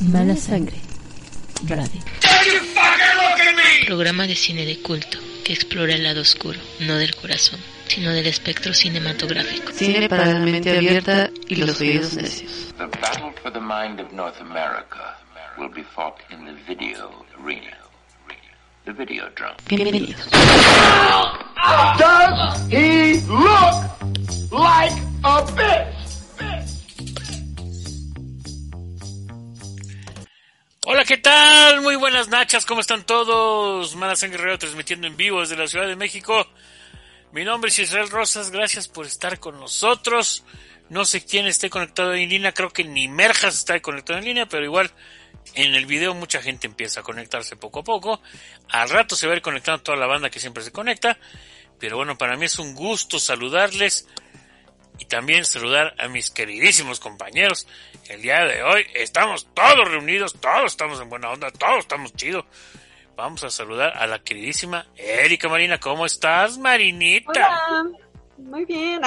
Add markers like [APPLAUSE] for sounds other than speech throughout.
Mala sangre. Radio. Programa de cine de culto que explora el lado oscuro, no del corazón, sino del espectro cinematográfico. Cine para la mente abierta y los oídos necios. The battle for the mind of North America will be fought in the video arena. The Videodrome. Bienvenidos. Does he look like a bitch? Hola, ¿qué tal? Muy buenas nachas, ¿cómo están todos? Manasan Guerrero transmitiendo en vivo desde la Ciudad de México. Mi nombre es Israel Rosas, gracias por estar con nosotros. No sé quién esté conectado en línea, creo que ni Merjas está conectado en línea, pero igual en el video mucha gente empieza a conectarse poco a poco. Al rato se va a ir conectando toda la banda que siempre se conecta. Pero bueno, para mí es un gusto saludarles y también saludar a mis queridísimos compañeros. El día de hoy estamos todos reunidos, todos estamos en buena onda, todos estamos chidos. Vamos a saludar a la queridísima Erika Marina. ¿Cómo estás, Marinita? Hola, muy bien.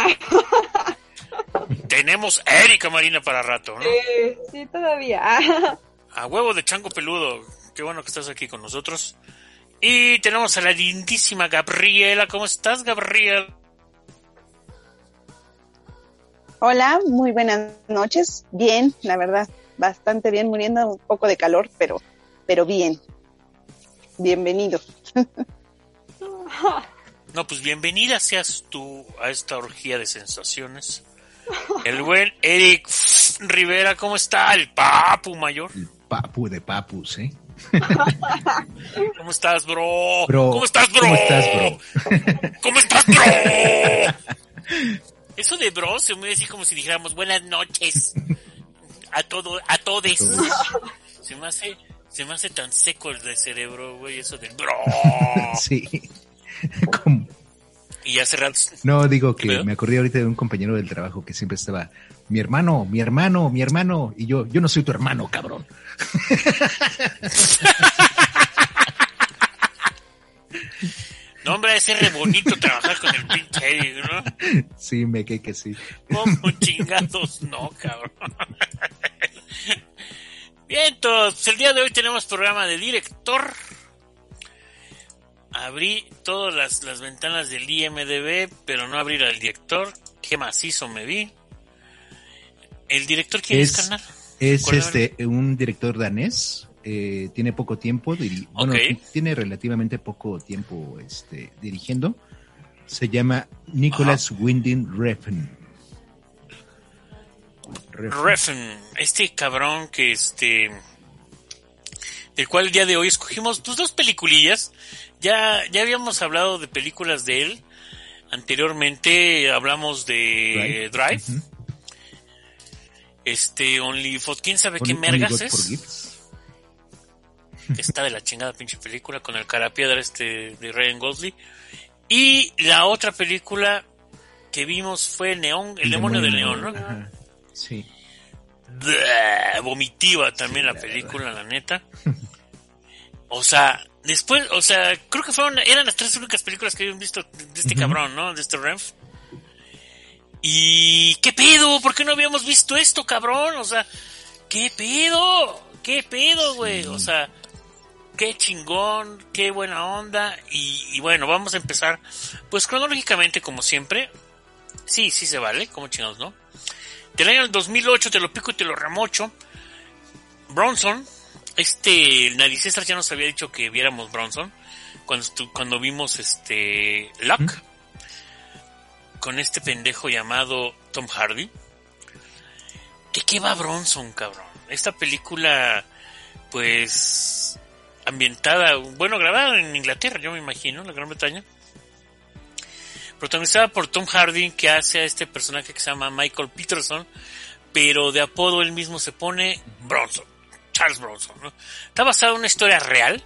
[LAUGHS] Tenemos Erika Marina para rato, ¿no? Eh, sí, todavía. [LAUGHS] A huevo de chango peludo. Qué bueno que estás aquí con nosotros. Y tenemos a la lindísima Gabriela. ¿Cómo estás, Gabriela? Hola, muy buenas noches. Bien, la verdad, bastante bien, muriendo un poco de calor, pero, pero bien. Bienvenido. [LAUGHS] No, pues bienvenida seas tú a esta orgía de sensaciones. El buen Eric Rivera, ¿cómo está? El papu mayor. El papu de papus, ¿eh? [LAUGHS] ¿Cómo estás, bro? Bro, ¿Cómo estás, bro? ¿cómo estás, bro? ¿Cómo estás, bro? [LAUGHS] Eso de bro se me decir como si dijéramos buenas noches a todo, a todes. [LAUGHS] Se me hace, se me hace tan seco el de cerebro, güey, eso del bro. [LAUGHS] Sí. Y hace rato. No, digo ¿Qué que me acordé ahorita de un compañero del trabajo que siempre estaba, mi hermano, mi hermano, mi hermano, y yo, yo no soy tu hermano, cabrón. [LAUGHS] No, hombre, ese re bonito trabajar con el pinche Eric, ¿no? Sí, me que que sí. Como chingados, no, cabrón. Bien, entonces, el día de hoy tenemos programa de director. Abrí todas las, las ventanas del IMDB, pero no abrí del director. Qué macizo me vi. ¿El director quién es, Es- carnal? Es este un director danés, eh, tiene poco tiempo, diri- bueno, tiene relativamente poco tiempo este, dirigiendo. Se llama Nicholas Winding Refn. Refn. Refn, este cabrón que este del cual el día de hoy escogimos pues dos peliculillas. Ya ya habíamos hablado de películas de él anteriormente, hablamos de Drive. Este Only for quién sabe qué Only- mergas es. Está de la chingada pinche película con el carapiedra este de Ryan Gosling. Y la otra película que vimos fue Neón, el, demonio del neón, ¿no? Ajá. Sí. Bleh, vomitiva también la película, la neta. O sea, después, o sea, creo que fueron, eran las tres únicas películas que habían visto de este cabrón, ¿no? De este Renf. Y qué pedo, ¿por qué no habíamos visto esto, cabrón? O sea, qué pedo, qué pedo, güey. O sea, qué chingón, qué buena onda. Y, y bueno, vamos a empezar, pues cronológicamente, como siempre. Sí, sí se vale, como chingados, ¿no? Del año del 2008, te lo pico y te lo remocho. Bronson, este, el Nadie César ya nos había dicho que viéramos Bronson cuando, cuando vimos este Luck con este pendejo llamado Tom Hardy. ¿De qué va Bronson, cabrón? Esta película, pues, ambientada, bueno, grabada en Inglaterra, yo me imagino, en la Gran Bretaña. protagonizada por Tom Hardy, que hace a este personaje que se llama Michael Peterson, pero de apodo él mismo se pone Bronson, Charles Bronson. ¿no? Está basada en una historia real,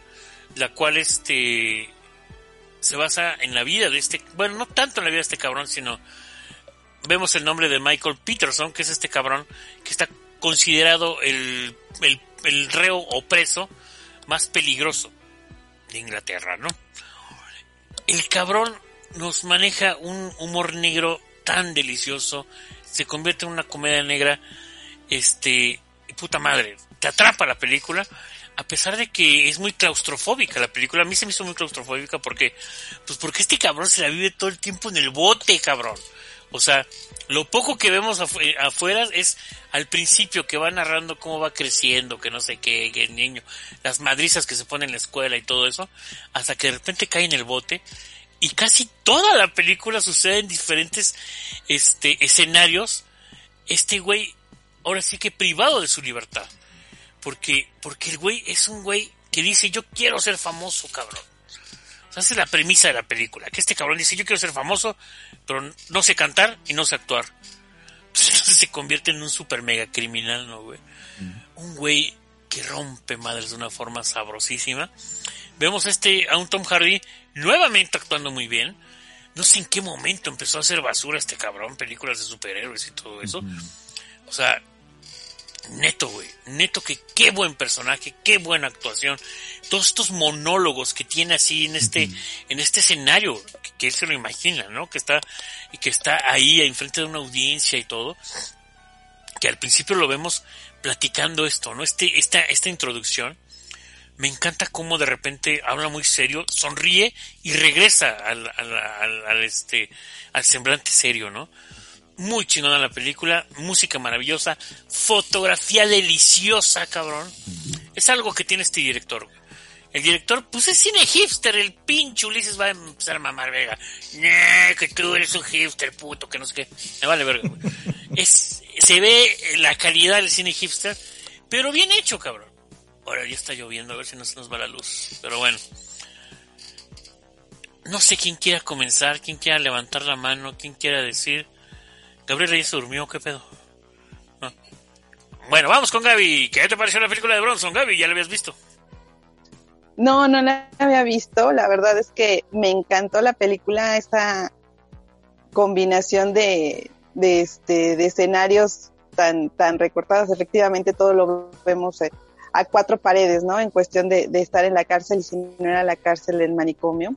la cual este se basa en la vida de este, bueno, no tanto en la vida de este cabrón, sino vemos el nombre de Michael Peterson, que es este cabrón que está considerado el, el, el reo o preso más peligroso de Inglaterra, ¿no? El cabrón nos maneja un humor negro tan delicioso, se convierte en una comedia negra, este, puta madre, te atrapa la película, a pesar de que es muy claustrofóbica la película, a mí se me hizo muy claustrofóbica porque, pues porque este cabrón se la vive todo el tiempo en el bote, cabrón. O sea, lo poco que vemos afuera es al principio que va narrando cómo va creciendo, que no sé qué, que el niño, las madrizas que se ponen en la escuela y todo eso, hasta que de repente cae en el bote y casi toda la película sucede en diferentes este escenarios. Este güey ahora sí que privado de su libertad. Porque porque el güey es un güey que dice, "Yo quiero ser famoso, cabrón." Sea, esa es la premisa de la película, que este cabrón dice, "Yo quiero ser famoso, pero no sé cantar y no sé actuar." [LAUGHS] Entonces se convierte en un super mega criminal, ¿no, güey? Un güey que rompe madres de una forma sabrosísima. Vemos a este, a un Tom Hardy nuevamente actuando muy bien. No sé en qué momento empezó a hacer basura este cabrón, películas de superhéroes y todo eso. O sea, neto, güey, neto que qué buen personaje, qué buena actuación. Todos estos monólogos que tiene así en este, en este escenario, que, que, él se lo imagina, ¿no? Que está, y que está ahí enfrente de una audiencia y todo. Que al principio lo vemos platicando esto, ¿no? Este, esta, esta introducción me encanta cómo de repente habla muy serio, sonríe y regresa al, al, al, al, este, al semblante serio, ¿no? Muy chingona la película, música maravillosa, fotografía deliciosa, cabrón. Es algo que tiene este director. El director, pues es cine hipster, el pinche Ulises va a empezar a mamar vega. que tú eres un hipster, puto, que no sé qué. Me vale verga, güey. Es, se ve la calidad del cine hipster, pero bien hecho, cabrón. Ahora ya está lloviendo, a ver si no se nos va la luz. Pero bueno. No sé quién quiera comenzar, quién quiera levantar la mano, quién quiera decir. Gabriela ya se durmió, ¿qué pedo? Ah. Bueno, vamos con Gaby. ¿Qué te pareció la película de Bronson, Gaby? ¿Ya la habías visto? No, no la había visto. La verdad es que me encantó la película, esa combinación de, de, este, de escenarios tan, tan recortados. Efectivamente, todo lo vemos a cuatro paredes, ¿no? En cuestión de, de estar en la cárcel y si no era la cárcel en manicomio.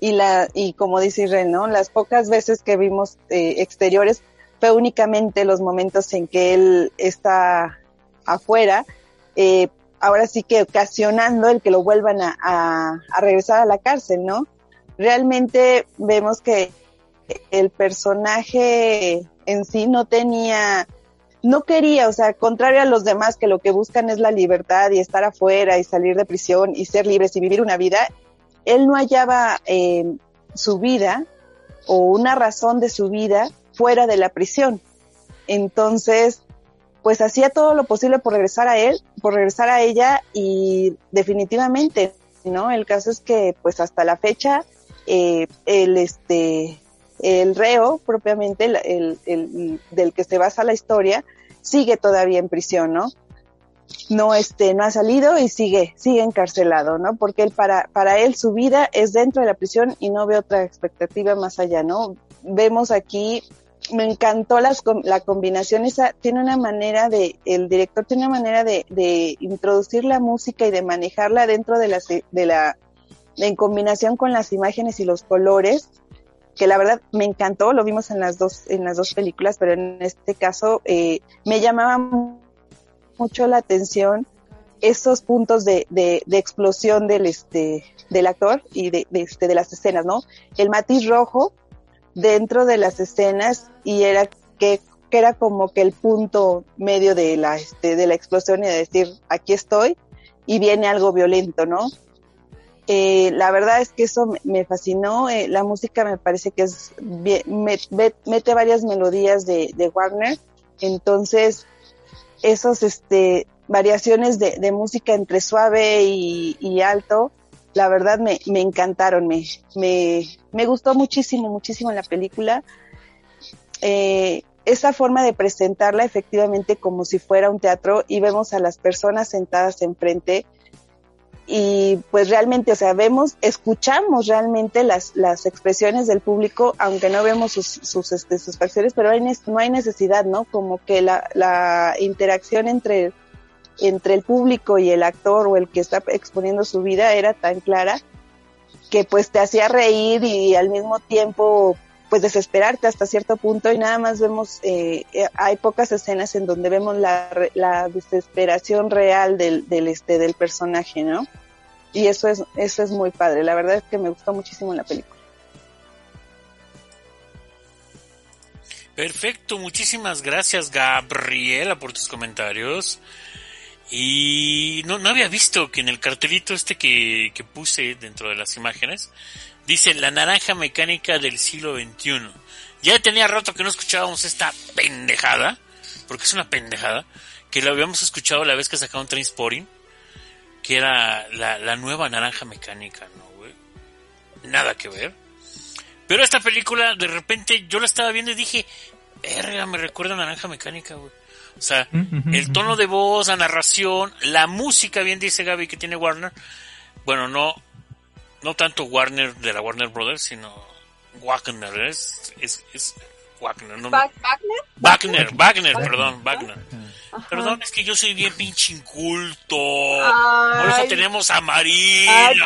Y la, y como dice Israel, ¿no? Las pocas veces que vimos eh, exteriores fue únicamente los momentos en que él está afuera, eh, ahora sí que ocasionando el que lo vuelvan a, a, a, regresar a la cárcel, ¿no? Realmente vemos que el personaje en sí no tenía, no quería, o sea, contrario a los demás que lo que buscan es la libertad y estar afuera y salir de prisión y ser libres y vivir una vida, él no hallaba eh, su vida o una razón de su vida fuera de la prisión. Entonces, pues hacía todo lo posible por regresar a él, por regresar a ella y definitivamente, ¿no? El caso es que, pues hasta la fecha, eh, el este, el reo propiamente, el, el, el, del que se basa la historia, sigue todavía en prisión, ¿no? No, este, no ha salido y sigue, sigue encarcelado, ¿no? Porque él, para, para él su vida es dentro de la prisión y no ve otra expectativa más allá, ¿no? Vemos aquí me encantó las, la combinación esa tiene una manera de el director tiene una manera de, de introducir la música y de manejarla dentro de la de la en combinación con las imágenes y los colores que la verdad me encantó lo vimos en las dos en las dos películas pero en este caso eh, me llamaba mucho la atención esos puntos de, de, de explosión del este del actor y de, de, este, de las escenas no el matiz rojo dentro de las escenas y era que, que, era como que el punto medio de la, este, de la explosión y de decir, aquí estoy y viene algo violento, ¿no? Eh, la verdad es que eso me fascinó, eh, la música me parece que es, bien, me, mete varias melodías de, de Warner, entonces esos, este, variaciones de, de música entre suave y, y alto, la verdad me, me encantaron, me, me, me gustó muchísimo, muchísimo la película. Eh, esa forma de presentarla efectivamente como si fuera un teatro y vemos a las personas sentadas enfrente y pues realmente, o sea, vemos, escuchamos realmente las, las expresiones del público, aunque no vemos sus, sus, este, sus facciones, pero hay, no hay necesidad, ¿no? Como que la, la interacción entre, entre el público y el actor o el que está exponiendo su vida era tan clara que pues te hacía reír y al mismo tiempo pues desesperarte hasta cierto punto y nada más vemos, eh, hay pocas escenas en donde vemos la, la desesperación real del, del, este, del personaje, ¿no? Y eso es, eso es muy padre, la verdad es que me gustó muchísimo la película. Perfecto, muchísimas gracias Gabriela por tus comentarios. Y no, no había visto que en el cartelito este que, que puse dentro de las imágenes, Dice la naranja mecánica del siglo XXI. Ya tenía rato que no escuchábamos esta pendejada, porque es una pendejada, que lo habíamos escuchado la vez que sacaron Trainspotting, que era la, la nueva naranja mecánica, ¿no, güey? Nada que ver. Pero esta película, de repente, yo la estaba viendo y dije, verga, me recuerda a Naranja Mecánica, güey. O sea, el tono de voz, la narración, la música, bien dice Gaby que tiene Warner. Bueno, no, no tanto Warner de la Warner Brothers, sino Wagner, es, es, es Wagner, ¿no? ¿Wagner? Wagner, Wagner, perdón, Wagner. Ajá. Perdón, es que yo soy bien pinche inculto. Ay. Por eso tenemos a Marina. Ay,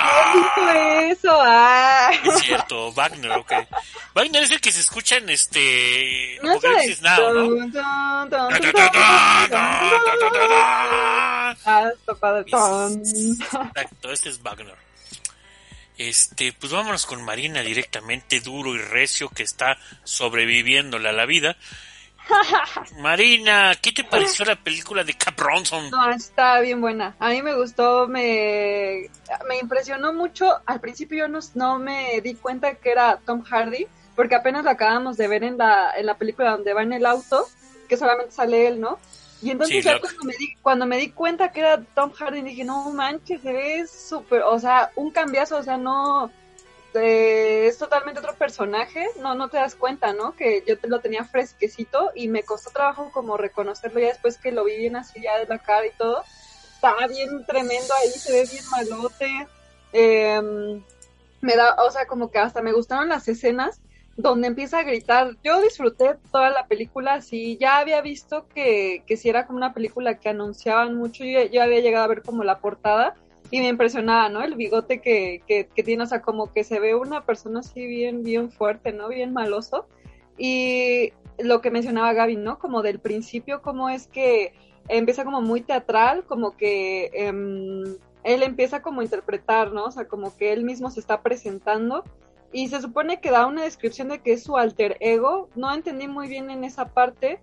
¿qué eso? Ay. Es cierto, Wagner, ok. Wagner es el que se escucha en este... No Apocalipsis Now, ¿no? Exacto, este es Wagner. Este, pues vámonos con Marina directamente, duro y recio, que está sobreviviéndole a la vida. [LAUGHS] Marina, ¿qué te pareció la película de Cap Bronson? No, está bien buena. A mí me gustó, me, me impresionó mucho. Al principio yo no, no me di cuenta que era Tom Hardy, porque apenas la acabamos de ver en la, en la película donde va en el auto, que solamente sale él, ¿no? Y entonces sí, ya cuando me, di, cuando me di cuenta que era Tom Hardy, dije, no manches, se ve súper, o sea, un cambiazo, o sea, no, eh, es totalmente otro personaje, no, no te das cuenta, ¿no? Que yo te lo tenía fresquecito y me costó trabajo como reconocerlo ya después que lo vi bien así ya de la cara y todo. Estaba bien tremendo ahí, se ve bien malote. Eh, me da, o sea, como que hasta me gustaron las escenas donde empieza a gritar. Yo disfruté toda la película, sí, ya había visto que, que si era como una película que anunciaban mucho, yo, yo, había llegado a ver como la portada y me impresionaba, ¿no? El bigote que, que, que, tiene, o sea, como que se ve una persona así bien, bien fuerte, ¿no? Bien maloso. Y lo que mencionaba Gaby, ¿no? Como del principio, como es que empieza como muy teatral, como que eh, él empieza como a interpretar, ¿no? O sea, como que él mismo se está presentando y se supone que da una descripción de que es su alter ego. No entendí muy bien en esa parte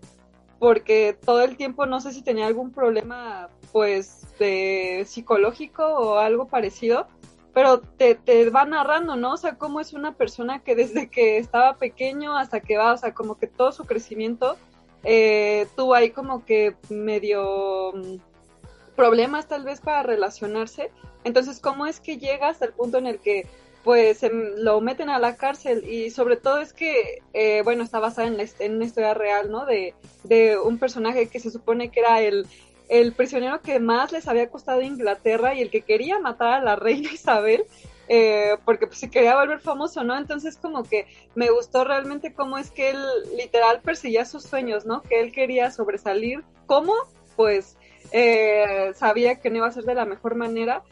porque todo el tiempo no sé si tenía algún problema pues de psicológico o algo parecido, pero te, te va narrando, ¿no? O sea, cómo es una persona que desde que estaba pequeño hasta que va, o sea, como que todo su crecimiento eh, tuvo ahí como que medio problemas tal vez para relacionarse. Entonces, ¿cómo es que llega hasta el punto en el que pues lo meten a la cárcel y sobre todo es que, eh, bueno, está basada en, la, en, una historia real, ¿no? De, de, un personaje que se supone que era el, el prisionero que más les había costado Inglaterra y el que quería matar a la reina [LAUGHS] Isabel. Eh, porque pues, se quería volver famoso, ¿no? Entonces como que me gustó realmente cómo es que él literal perseguía sus sueños, ¿no? Que él quería sobresalir. ¿Cómo? Pues eh, sabía que no iba a ser de la mejor manera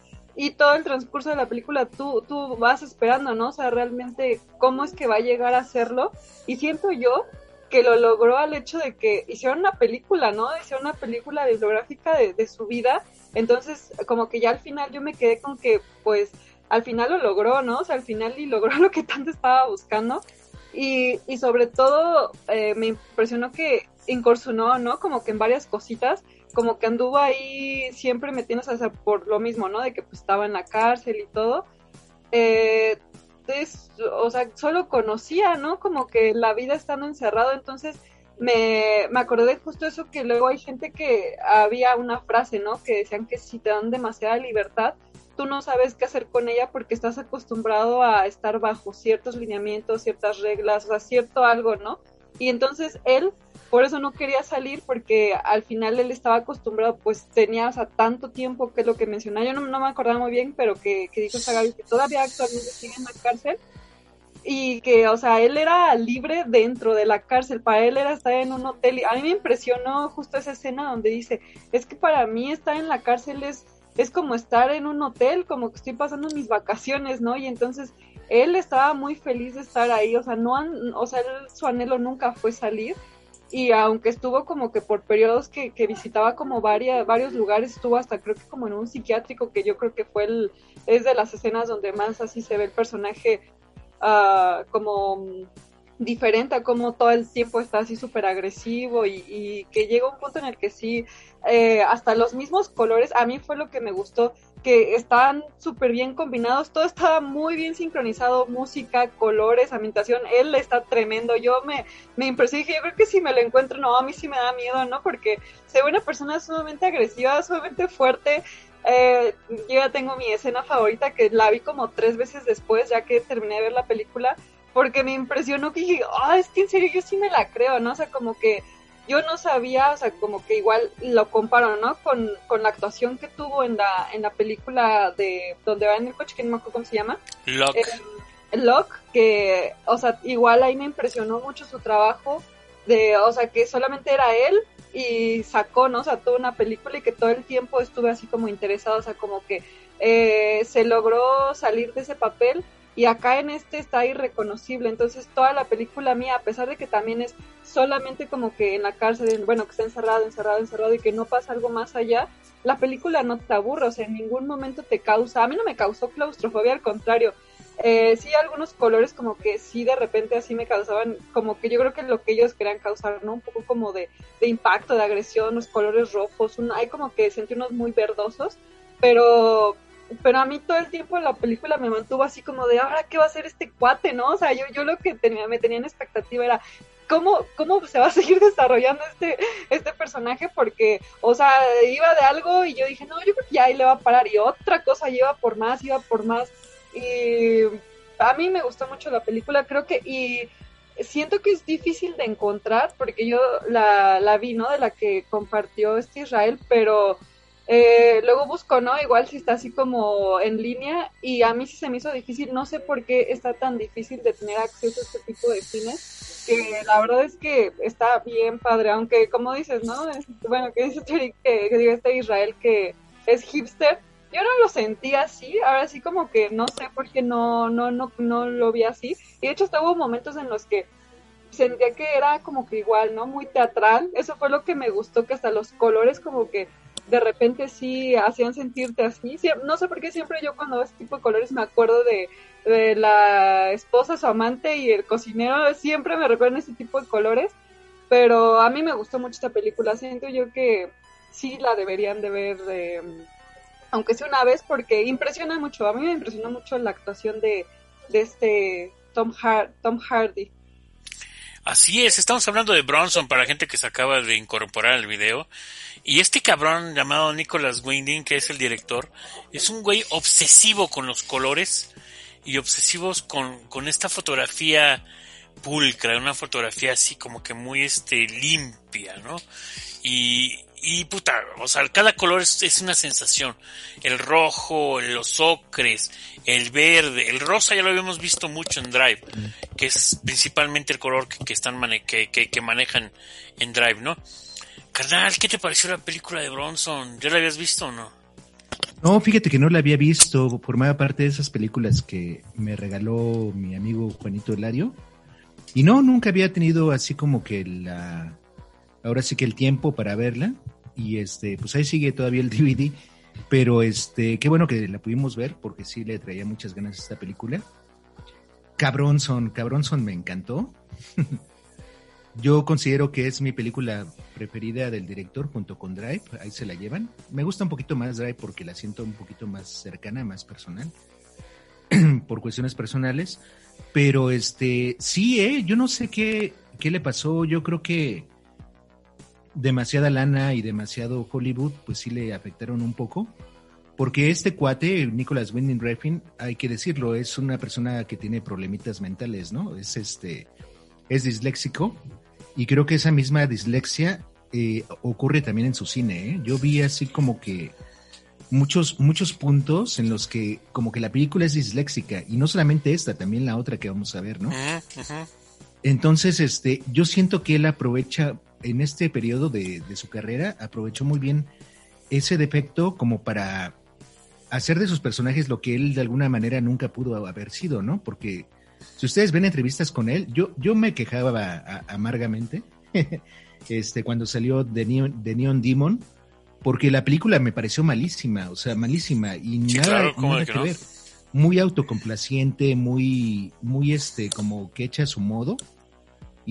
y todo el transcurso de la película tú, tú vas esperando, ¿no? O sea, realmente cómo es que va a llegar a hacerlo. Y siento yo que lo logró al hecho de que hicieron una película, ¿no? Hicieron una película bibliográfica de, de su vida. Entonces, como que ya al final yo me quedé con que, pues, al final lo logró, ¿no? O sea, al final y logró [LAUGHS] lo que tanto estaba buscando. Y, y sobre todo eh, me impresionó que incursionó, ¿no? Como que en varias cositas como que anduvo ahí siempre metiéndose, o por lo mismo, ¿no? De que pues estaba en la cárcel y todo. Eh, es, o sea, solo conocía, ¿no? Como que la vida estando encerrado, entonces me, me acordé justo eso que luego hay gente que había una frase, ¿no? Que decían que si te dan demasiada libertad, tú no sabes qué hacer con ella porque estás acostumbrado a estar bajo ciertos lineamientos, ciertas reglas, o sea, cierto algo, ¿no? Y entonces él por eso no quería salir porque al final él estaba acostumbrado, pues tenía, o sea, tanto tiempo que es lo que mencionaba, yo no, me acordaba muy bien, pero que, que dijo Gaby que todavía actualmente sigue en la cárcel y que, o sea, él era libre dentro de la cárcel, para él era estar en un hotel y a mí me impresionó justo esa escena donde dice, es que para mí estar en la cárcel es, es como estar en un hotel, como que estoy pasando mis vacaciones, ¿no? Y entonces él estaba muy feliz de estar ahí, o sea, no, o sea, su anhelo nunca fue salir y aunque estuvo como que por periodos que, que visitaba como varios lugares, estuvo hasta creo que como en un psiquiátrico que yo creo que fue el, es de las escenas donde más así se ve el personaje uh, como diferente a como todo el tiempo está así súper agresivo y, que llega un punto en el que sí, eh, hasta los mismos colores, a mí fue lo que me gustó, que estaban súper bien combinados, todo estaba muy bien sincronizado, música, colores, ambientación, él está tremendo, yo me, me impresioné, yo creo que si me lo encuentro, no, a mí sí me da miedo, ¿no? Porque ve una persona sumamente agresiva, sumamente fuerte, eh, yo ya tengo mi escena favorita que la vi como tres veces después, ya que terminé de ver la película, porque me impresionó que dije, ah, es que en serio yo sí me la creo, ¿no? O sea, como que yo no sabía, o sea, como que igual lo comparo, ¿no? Con, con la actuación que tuvo en la, en la película de donde va en el coche, que no me acuerdo cómo se llama. Lock. Eh, Lock, que, o sea, igual ahí me impresionó mucho su trabajo de, o sea, que solamente era él y sacó, ¿no? O sea, toda una película y que todo el tiempo estuve así como interesado, o sea, como que eh, se logró salir de ese papel y acá en este está irreconocible. Entonces toda la película mía, a pesar de que también es solamente como que en la cárcel, bueno, que está encerrado, encerrado, encerrado y que no pasa algo más allá, la película no te aburre, o sea, en ningún momento te causa, a mí no me causó claustrofobia, al contrario, eh, sí algunos colores como que sí de repente así me causaban, como que yo creo que lo que ellos querían causar, ¿no? Un poco como de, de impacto, de agresión, los colores rojos, hay como que sentí unos muy verdosos, pero pero a mí todo el tiempo la película me mantuvo así como de, ahora, ¿qué va a hacer este cuate, no? O sea, yo, yo lo que tenía, me tenía en expectativa era, ¿cómo, cómo se va a seguir [LAUGHS] desarrollando este, este personaje? Porque, o sea, iba de algo y yo dije, no, yo creo que ya ahí le va a parar. Y otra cosa, iba por más, iba por más. Y a mí me gustó mucho la película, creo que, y siento que es difícil de encontrar, porque yo la, la vi, ¿no? De la que compartió este Israel, pero eh, luego busco, ¿no? Igual si está así como en línea y a mí sí se me hizo difícil, no sé por qué está tan difícil de tener acceso a este tipo de cines, que la verdad es que está bien padre, aunque como dices, ¿no? bueno, que dice que, que diga este Israel que es hipster, yo no lo sentí así, ahora sí como que no sé por qué no, no, no, no lo vi así, y de hecho hasta hubo momentos en los que sentía que era como que igual, ¿no? Muy teatral, eso fue lo que me gustó, que hasta los colores como que de repente sí hacían sentirte así. no sé por qué siempre yo cuando veo este tipo de colores me acuerdo de, la esposa, su amante y el cocinero. Siempre me recuerdan ese tipo de colores. Pero a mí me gustó mucho esta película. Siento yo que sí la deberían de ver, de, aunque sea una vez, porque impresiona mucho. A mí me impresionó mucho la actuación de, de este Tom, Tom Hardy. Así es, estamos hablando de Bronson para gente que se acaba de incorporar al video. Y este cabrón llamado Nicholas Winding, que es el director, es un güey obsesivo con los colores y obsesivos con, con esta fotografía pulcra, una fotografía así como que muy este limpia, ¿no? Y, y puta, o sea, cada color es, una sensación. El rojo, los ocres, el verde, el rosa ya lo habíamos visto mucho en Drive, que es principalmente el color que, están que, que, manejan en Drive, ¿no? Carnal, ¿qué te pareció la película de Bronson? ¿Ya la habías visto o no? No, fíjate que no la había visto, formaba parte de esas películas que me regaló mi amigo Juanito Hilario. Y no, nunca había tenido así como que la, ahora sí que el tiempo para verla. Y este, pues ahí sigue todavía el [LAUGHS] DVD. Pero este, qué bueno que la pudimos ver porque sí le traía muchas ganas esta película. Cabronson, Cabronson me encantó. [LAUGHS] Yo considero que es mi película preferida del director junto con Drive, ahí se la llevan. Me gusta un poquito más Drive porque la siento un poquito más cercana, más personal, [CLEARS THROAT] por cuestiones personales. Pero este, sí, eh, yo no sé qué, qué le pasó, yo creo que demasiada lana y demasiado Hollywood, pues sí le afectaron un poco, Porque este cuate, Nicholas Winding Refn, hay que decirlo, es una persona que tiene problemitas mentales, ¿no? Es este, es disléxico y creo que esa misma dislexia eh, ocurre también en su cine. ¿eh? Yo vi así como que muchos, muchos puntos en los que como que la película es disléxica y no solamente esta, también la otra que vamos a ver, ¿no? Entonces, este, yo siento que él aprovecha en este periodo de, de su carrera, aprovechó muy bien ese defecto como para hacer de sus personajes lo que él de alguna manera nunca pudo haber sido, ¿no? Porque si ustedes ven entrevistas con él, yo, yo me quejaba amargamente [LAUGHS] este, cuando salió de Neon, de Neon Demon, porque la película me pareció malísima, o sea, malísima y nada, que, ver. Muy autocomplaciente, muy, muy este, como que echa a su modo.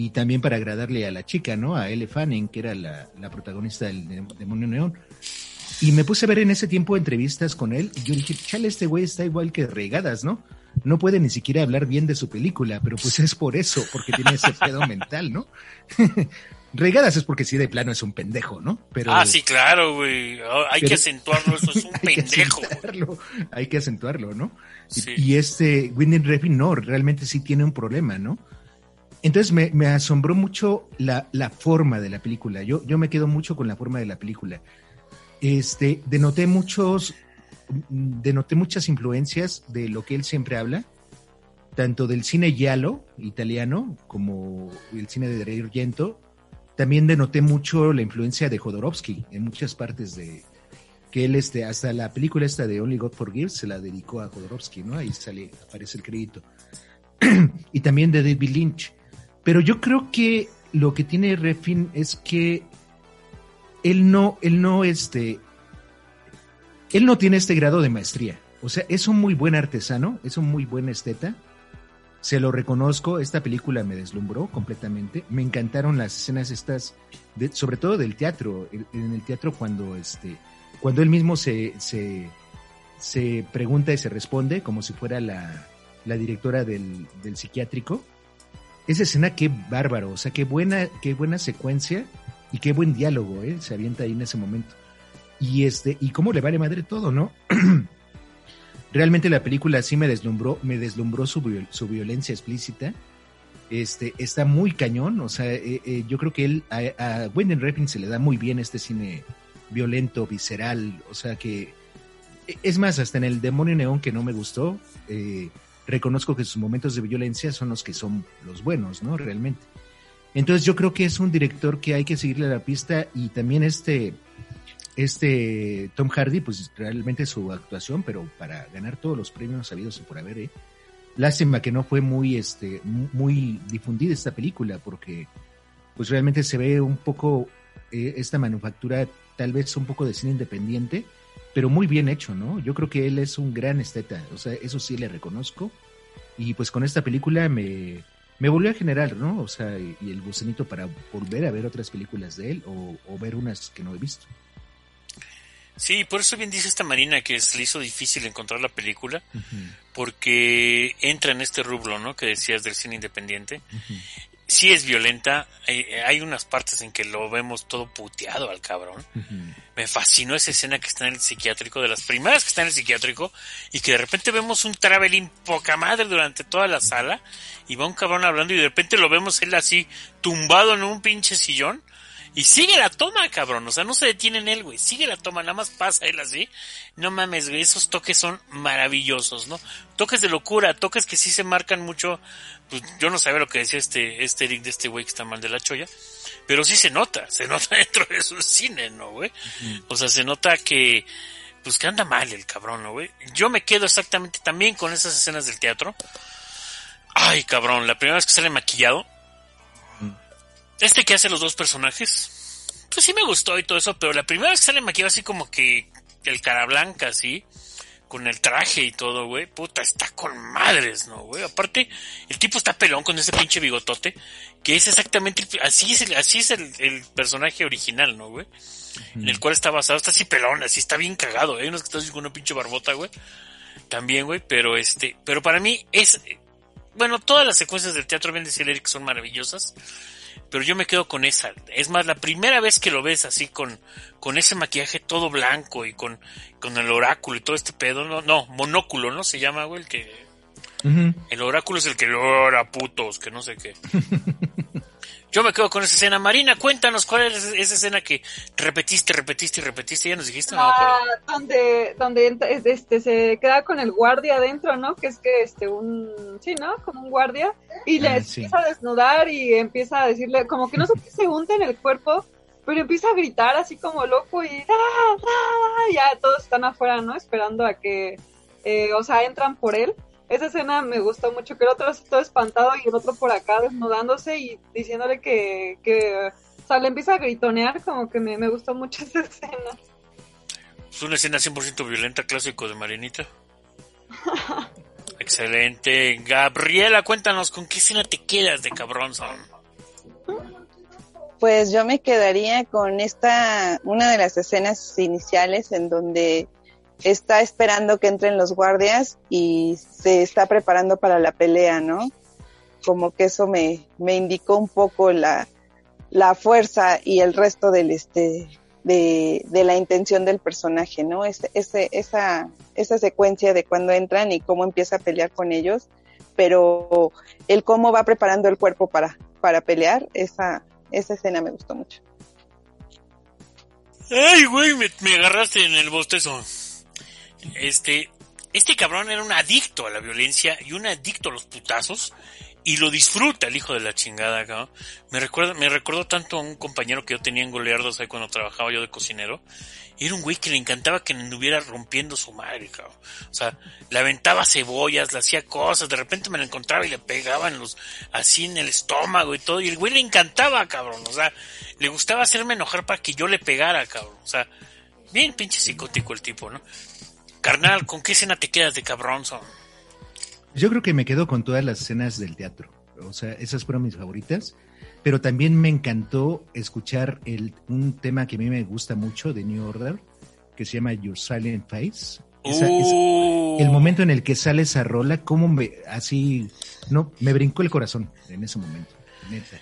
Y también para agradarle a la chica, ¿no? A Elle Fanning, que era la, la protagonista del Demonio Neón. Y me puse a ver en ese tiempo entrevistas con él y yo dije, chale, este güey está igual que regadas, ¿no? No puede ni siquiera hablar bien de su película, pero pues es por eso, porque tiene ese pedo mental, ¿no? [LAUGHS] regadas es porque sí de plano es un pendejo, ¿no? Pero, ah, sí, claro, güey. Oh, hay que acentuarlo, eso es [LAUGHS] un pendejo. hay que acentuarlo, ¿no? Y, este Winnie Refn no, realmente sí tiene un problema, ¿no? Entonces me, asombró mucho la, la, forma de la película. Yo, yo me quedo mucho con la forma de la película este, denoté muchos, denoté muchas influencias de lo que él siempre habla, tanto del cine giallo italiano como el cine de Dario Argento. También denoté mucho la influencia de Jodorowsky en muchas partes de que él este hasta la película esta de Only God Forgives se la dedicó a Jodorowsky, ¿no? Ahí sale aparece el crédito. [CLEARS THROAT] y también de David Lynch. Pero yo creo que lo que tiene Refin es que él no, él no, este, él no tiene este grado de maestría. O sea, es un muy buen artesano, es un muy buen esteta. Se lo reconozco, esta película me deslumbró completamente. Me encantaron las escenas estas, sobre todo del teatro, en el teatro cuando, este, cuando él mismo se, se, se pregunta y se responde como si fuera la, la directora del, del psiquiátrico. Esa escena, qué bárbaro, o sea, qué buena, qué buena secuencia y qué buen diálogo, ¿eh? Se avienta ahí en ese momento. Y este, y cómo le vale madre todo, ¿no? [CLEARS THROAT] Realmente la película sí me deslumbró, me deslumbró su, su violencia explícita. Este, está muy cañón, o sea, eh, eh, yo creo que él, a, a Wendell se le da muy bien este cine violento, visceral, o sea que, es más, hasta en el Demonio Neón que no me gustó, eh, reconozco que sus momentos de violencia son los que son los buenos, ¿no? Realmente. Entonces yo creo que es un director que hay que seguirle la pista y también este, este Tom Hardy, pues realmente su actuación, pero para ganar todos los premios sabidos y por haber, ¿eh? Lástima que no fue muy, este, muy difundida esta película porque pues realmente se ve un poco eh, esta manufactura tal vez un poco de cine independiente, pero muy bien hecho, ¿no? Yo creo que él es un gran esteta, o sea, eso sí le reconozco. Y pues con esta película me, me volvió a generar, ¿no? O sea, y, el gusanito para volver a ver otras películas de él o, ver unas que no he visto. Sí, por eso bien dice esta Marina que se le hizo difícil encontrar la película, porque entra en este rublo, ¿no? Que decías del cine independiente sí es violenta. Hay unas partes en que lo vemos todo puteado al cabrón. Me fascinó esa escena que está en el psiquiátrico, de las primeras que está en el psiquiátrico, y que de repente vemos un traveling poca madre durante toda la sala, y va un cabrón hablando, y de repente lo vemos él así, tumbado en un pinche sillón, y sigue la toma, cabrón. O sea, no se detiene en él, güey. Sigue la toma, nada más pasa él así. No mames, güey. Esos toques son maravillosos, ¿no? Toques de locura, toques que sí se marcan mucho. Pues yo no sabía lo que decía este, este Eric de este güey que está mal de la cholla. Pero sí se nota, se nota [LAUGHS] dentro de su cine, ¿no, güey? O sea, se nota que, pues que anda mal el cabrón, ¿no, güey? Yo me quedo exactamente también con esas escenas del teatro. Ay, cabrón, la primera vez que sale maquillado, este que hace los dos personajes, pues sí me gustó y todo eso, pero la primera vez que sale maquillado así como que el cara blanca, así, con el traje y todo, güey, puta, está con madres, ¿no, güey? Aparte, el tipo está pelón con ese pinche bigotote, que es exactamente, así es el, así es el, personaje original, ¿no, güey? En el cual está basado, está así pelón, así está bien cagado, hay unos que están con una pinche barbota, güey. También, güey, pero este, pero para mí es, bueno, todas las secuencias del teatro, bien decía Eric, son maravillosas, pero yo me quedo con esa. Es más, la primera vez que lo ves así con, con ese maquillaje todo blanco y con, con el oráculo y todo este pedo, no, no, monóculo, ¿no? Se llama, güey, el que... El oráculo es el que lo ora putos, que no sé qué. [LAUGHS] Yo me quedo con esa escena. Marina, cuéntanos cuál es esa escena que repetiste, repetiste y repetiste. Ya nos dijiste, no, ah, donde, donde este, se queda con el guardia adentro, ¿no? Que es que este, un, sí, ¿no? Como un guardia. Y le ah, empieza a desnudar y empieza a decirle, como que no sé qué se unta en el cuerpo, pero empieza a gritar así como loco y ya todos están afuera, ¿no? Esperando a que, eh, o sea, entran por él esa escena me gustó mucho, que el otro todo espantado y el otro por acá desnudándose y diciéndole que, que o sea, le empieza a gritonear, como que me, me gustó mucho [LAUGHS] esa escena. Es una escena 100% violenta, clásico de Marinita. [LAUGHS] Excelente. Gabriela, cuéntanos, ¿con qué escena te quedas de cabrón son? Pues yo me quedaría con esta, una de las escenas iniciales en donde está esperando que entren los guardias y se está preparando para la pelea, ¿no? Como que eso me, indicó un poco la, fuerza y el resto del este de, la intención del personaje, ¿no? Ese, ese, esa, esa secuencia de cuando entran y cómo empieza a pelear con ellos, pero el cómo va preparando el cuerpo para, para pelear, esa, esa escena me gustó mucho. Ay, güey, me agarraste en el bostezo. Este, este cabrón era un adicto a la violencia y un adicto a los putazos y lo disfruta el hijo de la chingada, cabrón. Me recuerda, me recordó tanto a un compañero que yo tenía en Goleardos ahí cuando trabajaba yo de cocinero. Y era un güey que le encantaba que anduviera rompiendo su madre, cabrón. O sea, le aventaba cebollas, le hacía cosas, de repente me lo encontraba y le pegaban los, así en el estómago y todo. Y el güey le encantaba, cabrón. O sea, le gustaba hacerme enojar para que yo le pegara, cabrón. O sea, bien pinche psicótico el tipo, ¿no? Carnal, ¿con qué escena te quedas de Cabronzo? Yo creo que me quedo con todas las escenas del teatro. O sea, esas fueron mis favoritas. Pero también me encantó escuchar el, un tema que a mí me gusta mucho de New Order, que se llama Your Silent Face. Uh. el momento en el que sale esa rola, como me, así, no, me brincó el corazón en ese momento. Neta.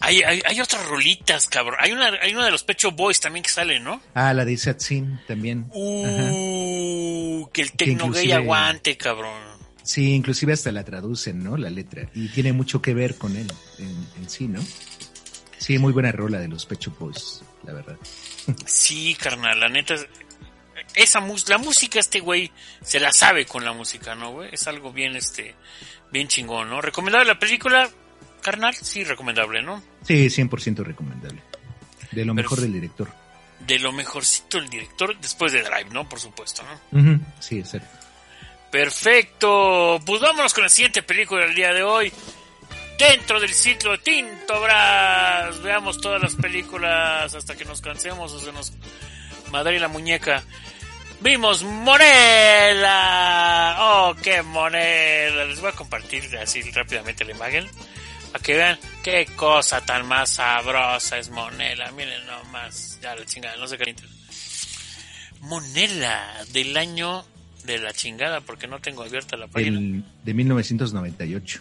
Hay, hay, otras rolitas, cabrón. Hay una, hay una de los Pecho Boys también que sale, ¿no? Ah, la de Satsin también. Uh, que el tecno gay aguante, cabrón. Sí, inclusive hasta la traducen, ¿no? La letra. Y tiene mucho que ver con él en, sí, ¿no? Sí, muy buena rola de los Pecho Boys, la verdad. [LAUGHS] Sí, carnal, la neta. Esa la música, este güey se la sabe con la música, ¿no, güey? Es algo bien, este, bien chingón, ¿no? Recomendable la película, carnal, sí, recomendable, ¿no? Sí, 100% recomendable. De lo mejor del director. De lo mejorcito del director, después de Drive, ¿no? Por supuesto, ¿no? Sí, exacto. Perfecto. Pues vámonos con la siguiente película del día de hoy. Dentro del ciclo Tinto Brass. Veamos todas las películas hasta que nos cansemos o se nos madre la muñeca. Vimos Monela. Oh, qué Monela. Les voy a compartir así rápidamente la imagen que vean qué cosa tan más sabrosa es Monela. Miren nomás, ya la chingada, no sé qué. Monela, del año de la chingada, porque no tengo abierta la página. de 1998.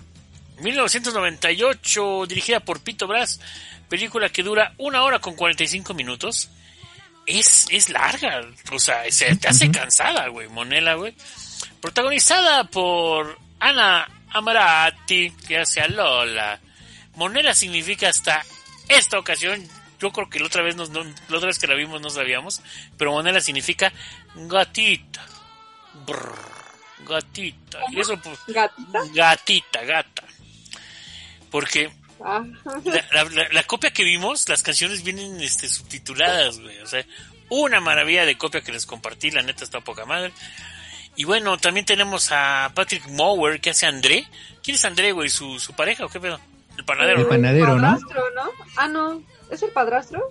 1998, dirigida por Pito Brass, película que dura una hora con 45 minutos. Es, es larga, o sea, se te hace cansada, güey, Monela, güey. Protagonizada por Ana Amarati, que hace a Lola, Monera significa hasta esta ocasión, yo creo que la otra vez, nos, la otra vez que la vimos no sabíamos, pero monera significa gatita. gatita. Y eso, pues, ¿Gatita? Gatita, gata. Porque ah. la, copia que vimos, las canciones vienen este, subtituladas, güey. O sea, una maravilla de copia que les compartí, la neta está poca madre. Y bueno, también tenemos a Patrick Mower, que hace André. ¿Quién es André, güey? ¿Su, ¿Su pareja o qué pedo? El panadero. El panadero, ¿no? ¿no? Ah, no. ¿Es el padrastro?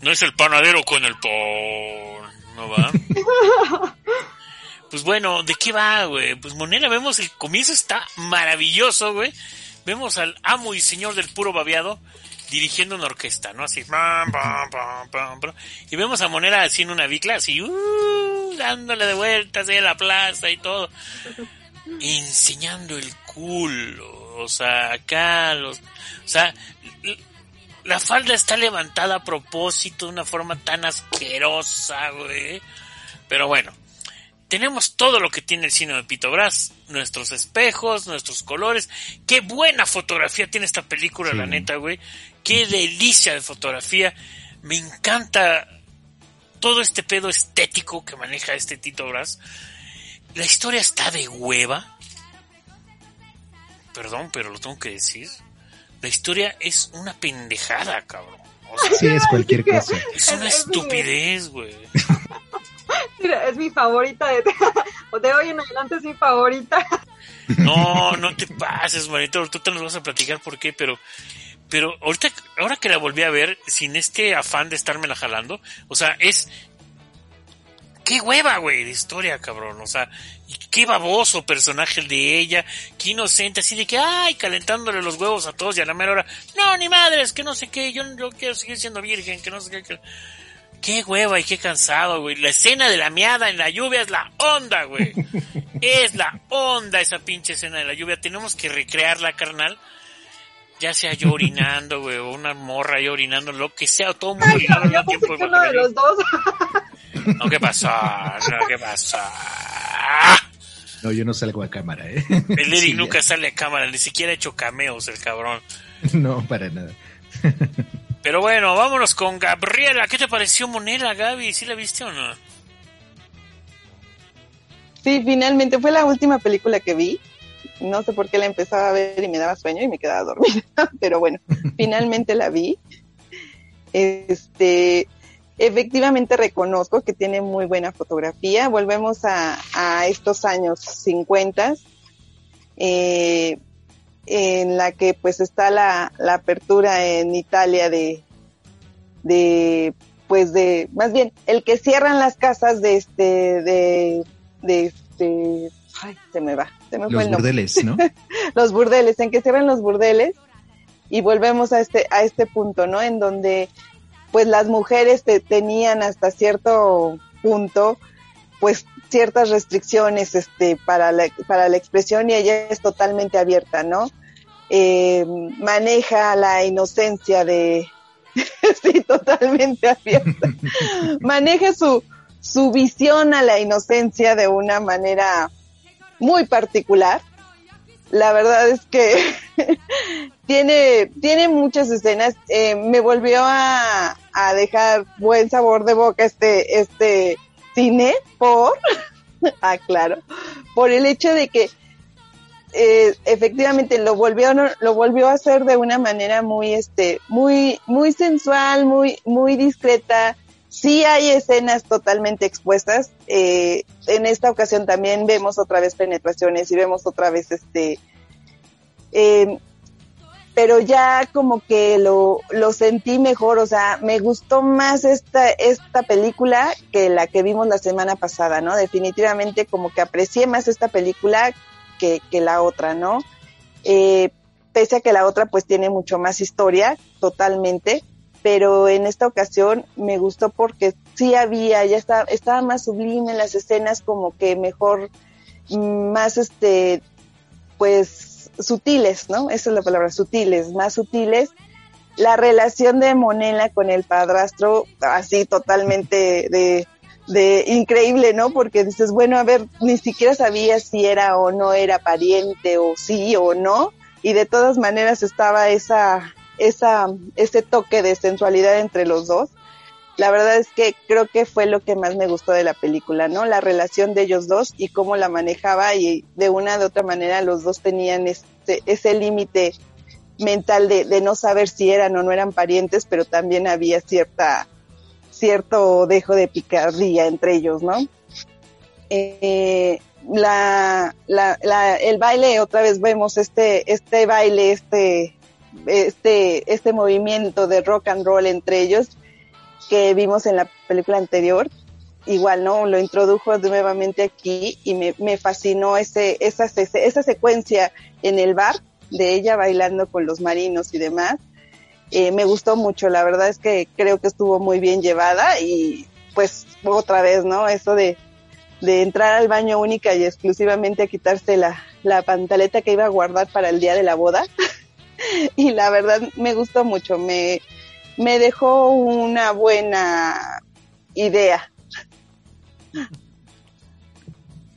No es el panadero con el pan. ¿No va? [LAUGHS] pues bueno, ¿de qué va, güey? Pues Monera, vemos el comienzo está maravilloso, güey. Vemos al amo y señor del puro babeado dirigiendo una orquesta, ¿no? Así, y vemos a Monera haciendo una bicla, así, uh, dándole de vueltas ahí a la plaza y todo, [LAUGHS] enseñando el culo, o sea, acá los, o sea, la falda está levantada a propósito de una forma tan asquerosa, güey. Pero bueno, tenemos todo lo que tiene el cine de Pito Brass, nuestros espejos, nuestros colores. Qué buena fotografía tiene esta película, la neta, güey. Qué delicia de fotografía. Me encanta todo este pedo estético que maneja este Tito Brass. La historia está de hueva. Perdón, pero lo tengo que decir. La historia es una pendejada, cabrón. sí, es cualquier cosa. Es una estupidez, güey. [LAUGHS] Mira, es mi favorita de, de hoy en adelante es mi favorita. No, no te pases, manito. Tú te nos vas a platicar por qué, pero, pero ahorita, ahora que la volví a ver, sin este afán de estarme la jalando, o sea, es, qué hueva, güey, de historia, cabrón. O sea, qué baboso personaje el de ella, qué inocente, así de que, ay, calentándole los huevos a todos y a la mera hora, no, ni madres, que no sé qué, yo, yo quiero seguir siendo virgen, que no sé qué. Qué hueva y qué cansado, güey. La escena de la miada en la lluvia es la onda, güey. es la onda esa pinche escena de la lluvia. Tenemos que recrearla, carnal. Ya sea yo orinando, güey, o una morra yo orinando, lo que sea, todo mundo orinando al tiempo. uno de los dos. [LAUGHS] no, ¿qué pasó? No, ¿qué pasó? No, yo no salgo a cámara, ¿eh? El Eric nunca sale a cámara, ni siquiera ha hecho cameos el cabrón. No, para nada. Pero bueno, vámonos con Gabriela. ¿Qué te pareció Monela, Gaby? ¿Sí la viste o no? Sí, finalmente fue la última película que vi. No sé por qué la empezaba a ver y me daba sueño y me quedaba dormida, [LAUGHS] pero bueno, finalmente la vi. Este, efectivamente reconozco que tiene muy buena fotografía. Volvemos a, estos años 50, eh, en la que pues está la, apertura en Italia de, de, pues de, más bien, el que cierran las casas de este, de, de este, ay, se me va, se me los fue el burdeles, ¿no? [LAUGHS] los burdeles, en que cierran los burdeles y volvemos a este, a este punto, ¿no? En donde pues las mujeres te, tenían hasta cierto punto pues ciertas restricciones este para la, para la expresión y ella es totalmente abierta, ¿no? Eh, maneja la inocencia de [LAUGHS] sí, totalmente abierta. [LAUGHS] maneja su su visión a la inocencia de una manera muy particular. La verdad es que [LAUGHS] tiene, tiene muchas escenas. Eh, me volvió a, dejar buen sabor de boca este, este cine por, [LAUGHS] ah, claro, por el hecho de que eh, efectivamente lo volvió, lo volvió a hacer de una manera muy, este, muy, muy sensual, muy, muy discreta. Sí hay escenas totalmente expuestas. Eh, en esta ocasión también vemos otra vez penetraciones y vemos otra vez este, eh, pero ya como que lo, lo sentí mejor, o sea, me gustó más esta, esta película que la que vimos la semana pasada, ¿no? Definitivamente como que aprecié más esta película que, que la otra, ¿no? Eh, pese a que la otra pues tiene mucho más historia, totalmente, pero en esta ocasión me gustó porque sí había, ya estaba, estaba más sublime las escenas, como que mejor, mm, más este, pues sutiles, ¿no? Esa es la palabra, sutiles, más sutiles. La relación de Monela con el padrastro, así totalmente de, de increíble, ¿no? Porque dices, bueno, a ver, ni siquiera sabía si era o no era pariente o sí o no, y de todas maneras estaba esa, esa, ese toque de sensualidad entre los dos la verdad es que creo que fue lo que más me gustó de la película, ¿no? La relación de ellos dos y cómo la manejaba y de una de otra manera los dos tenían este, ese límite mental de, de, no saber si eran o no eran parientes, pero también había cierta, cierto dejo de picardía entre ellos, ¿no? Eh, la, el baile, otra vez vemos este, este baile, este, este, este movimiento de rock and roll entre ellos, que vimos en la película anterior. Igual, ¿no? Lo introdujo nuevamente aquí y me, me fascinó ese, esa, esa secuencia en el bar de ella bailando con los marinos y demás. Eh, me gustó mucho, la verdad es que creo que estuvo muy bien llevada y pues otra vez, ¿no? Eso de, de entrar al baño única y exclusivamente a quitarse la, la pantaleta que iba a guardar para el día de la boda. [LAUGHS] [LAUGHS] y la verdad me gustó mucho, me, me dejó una buena idea.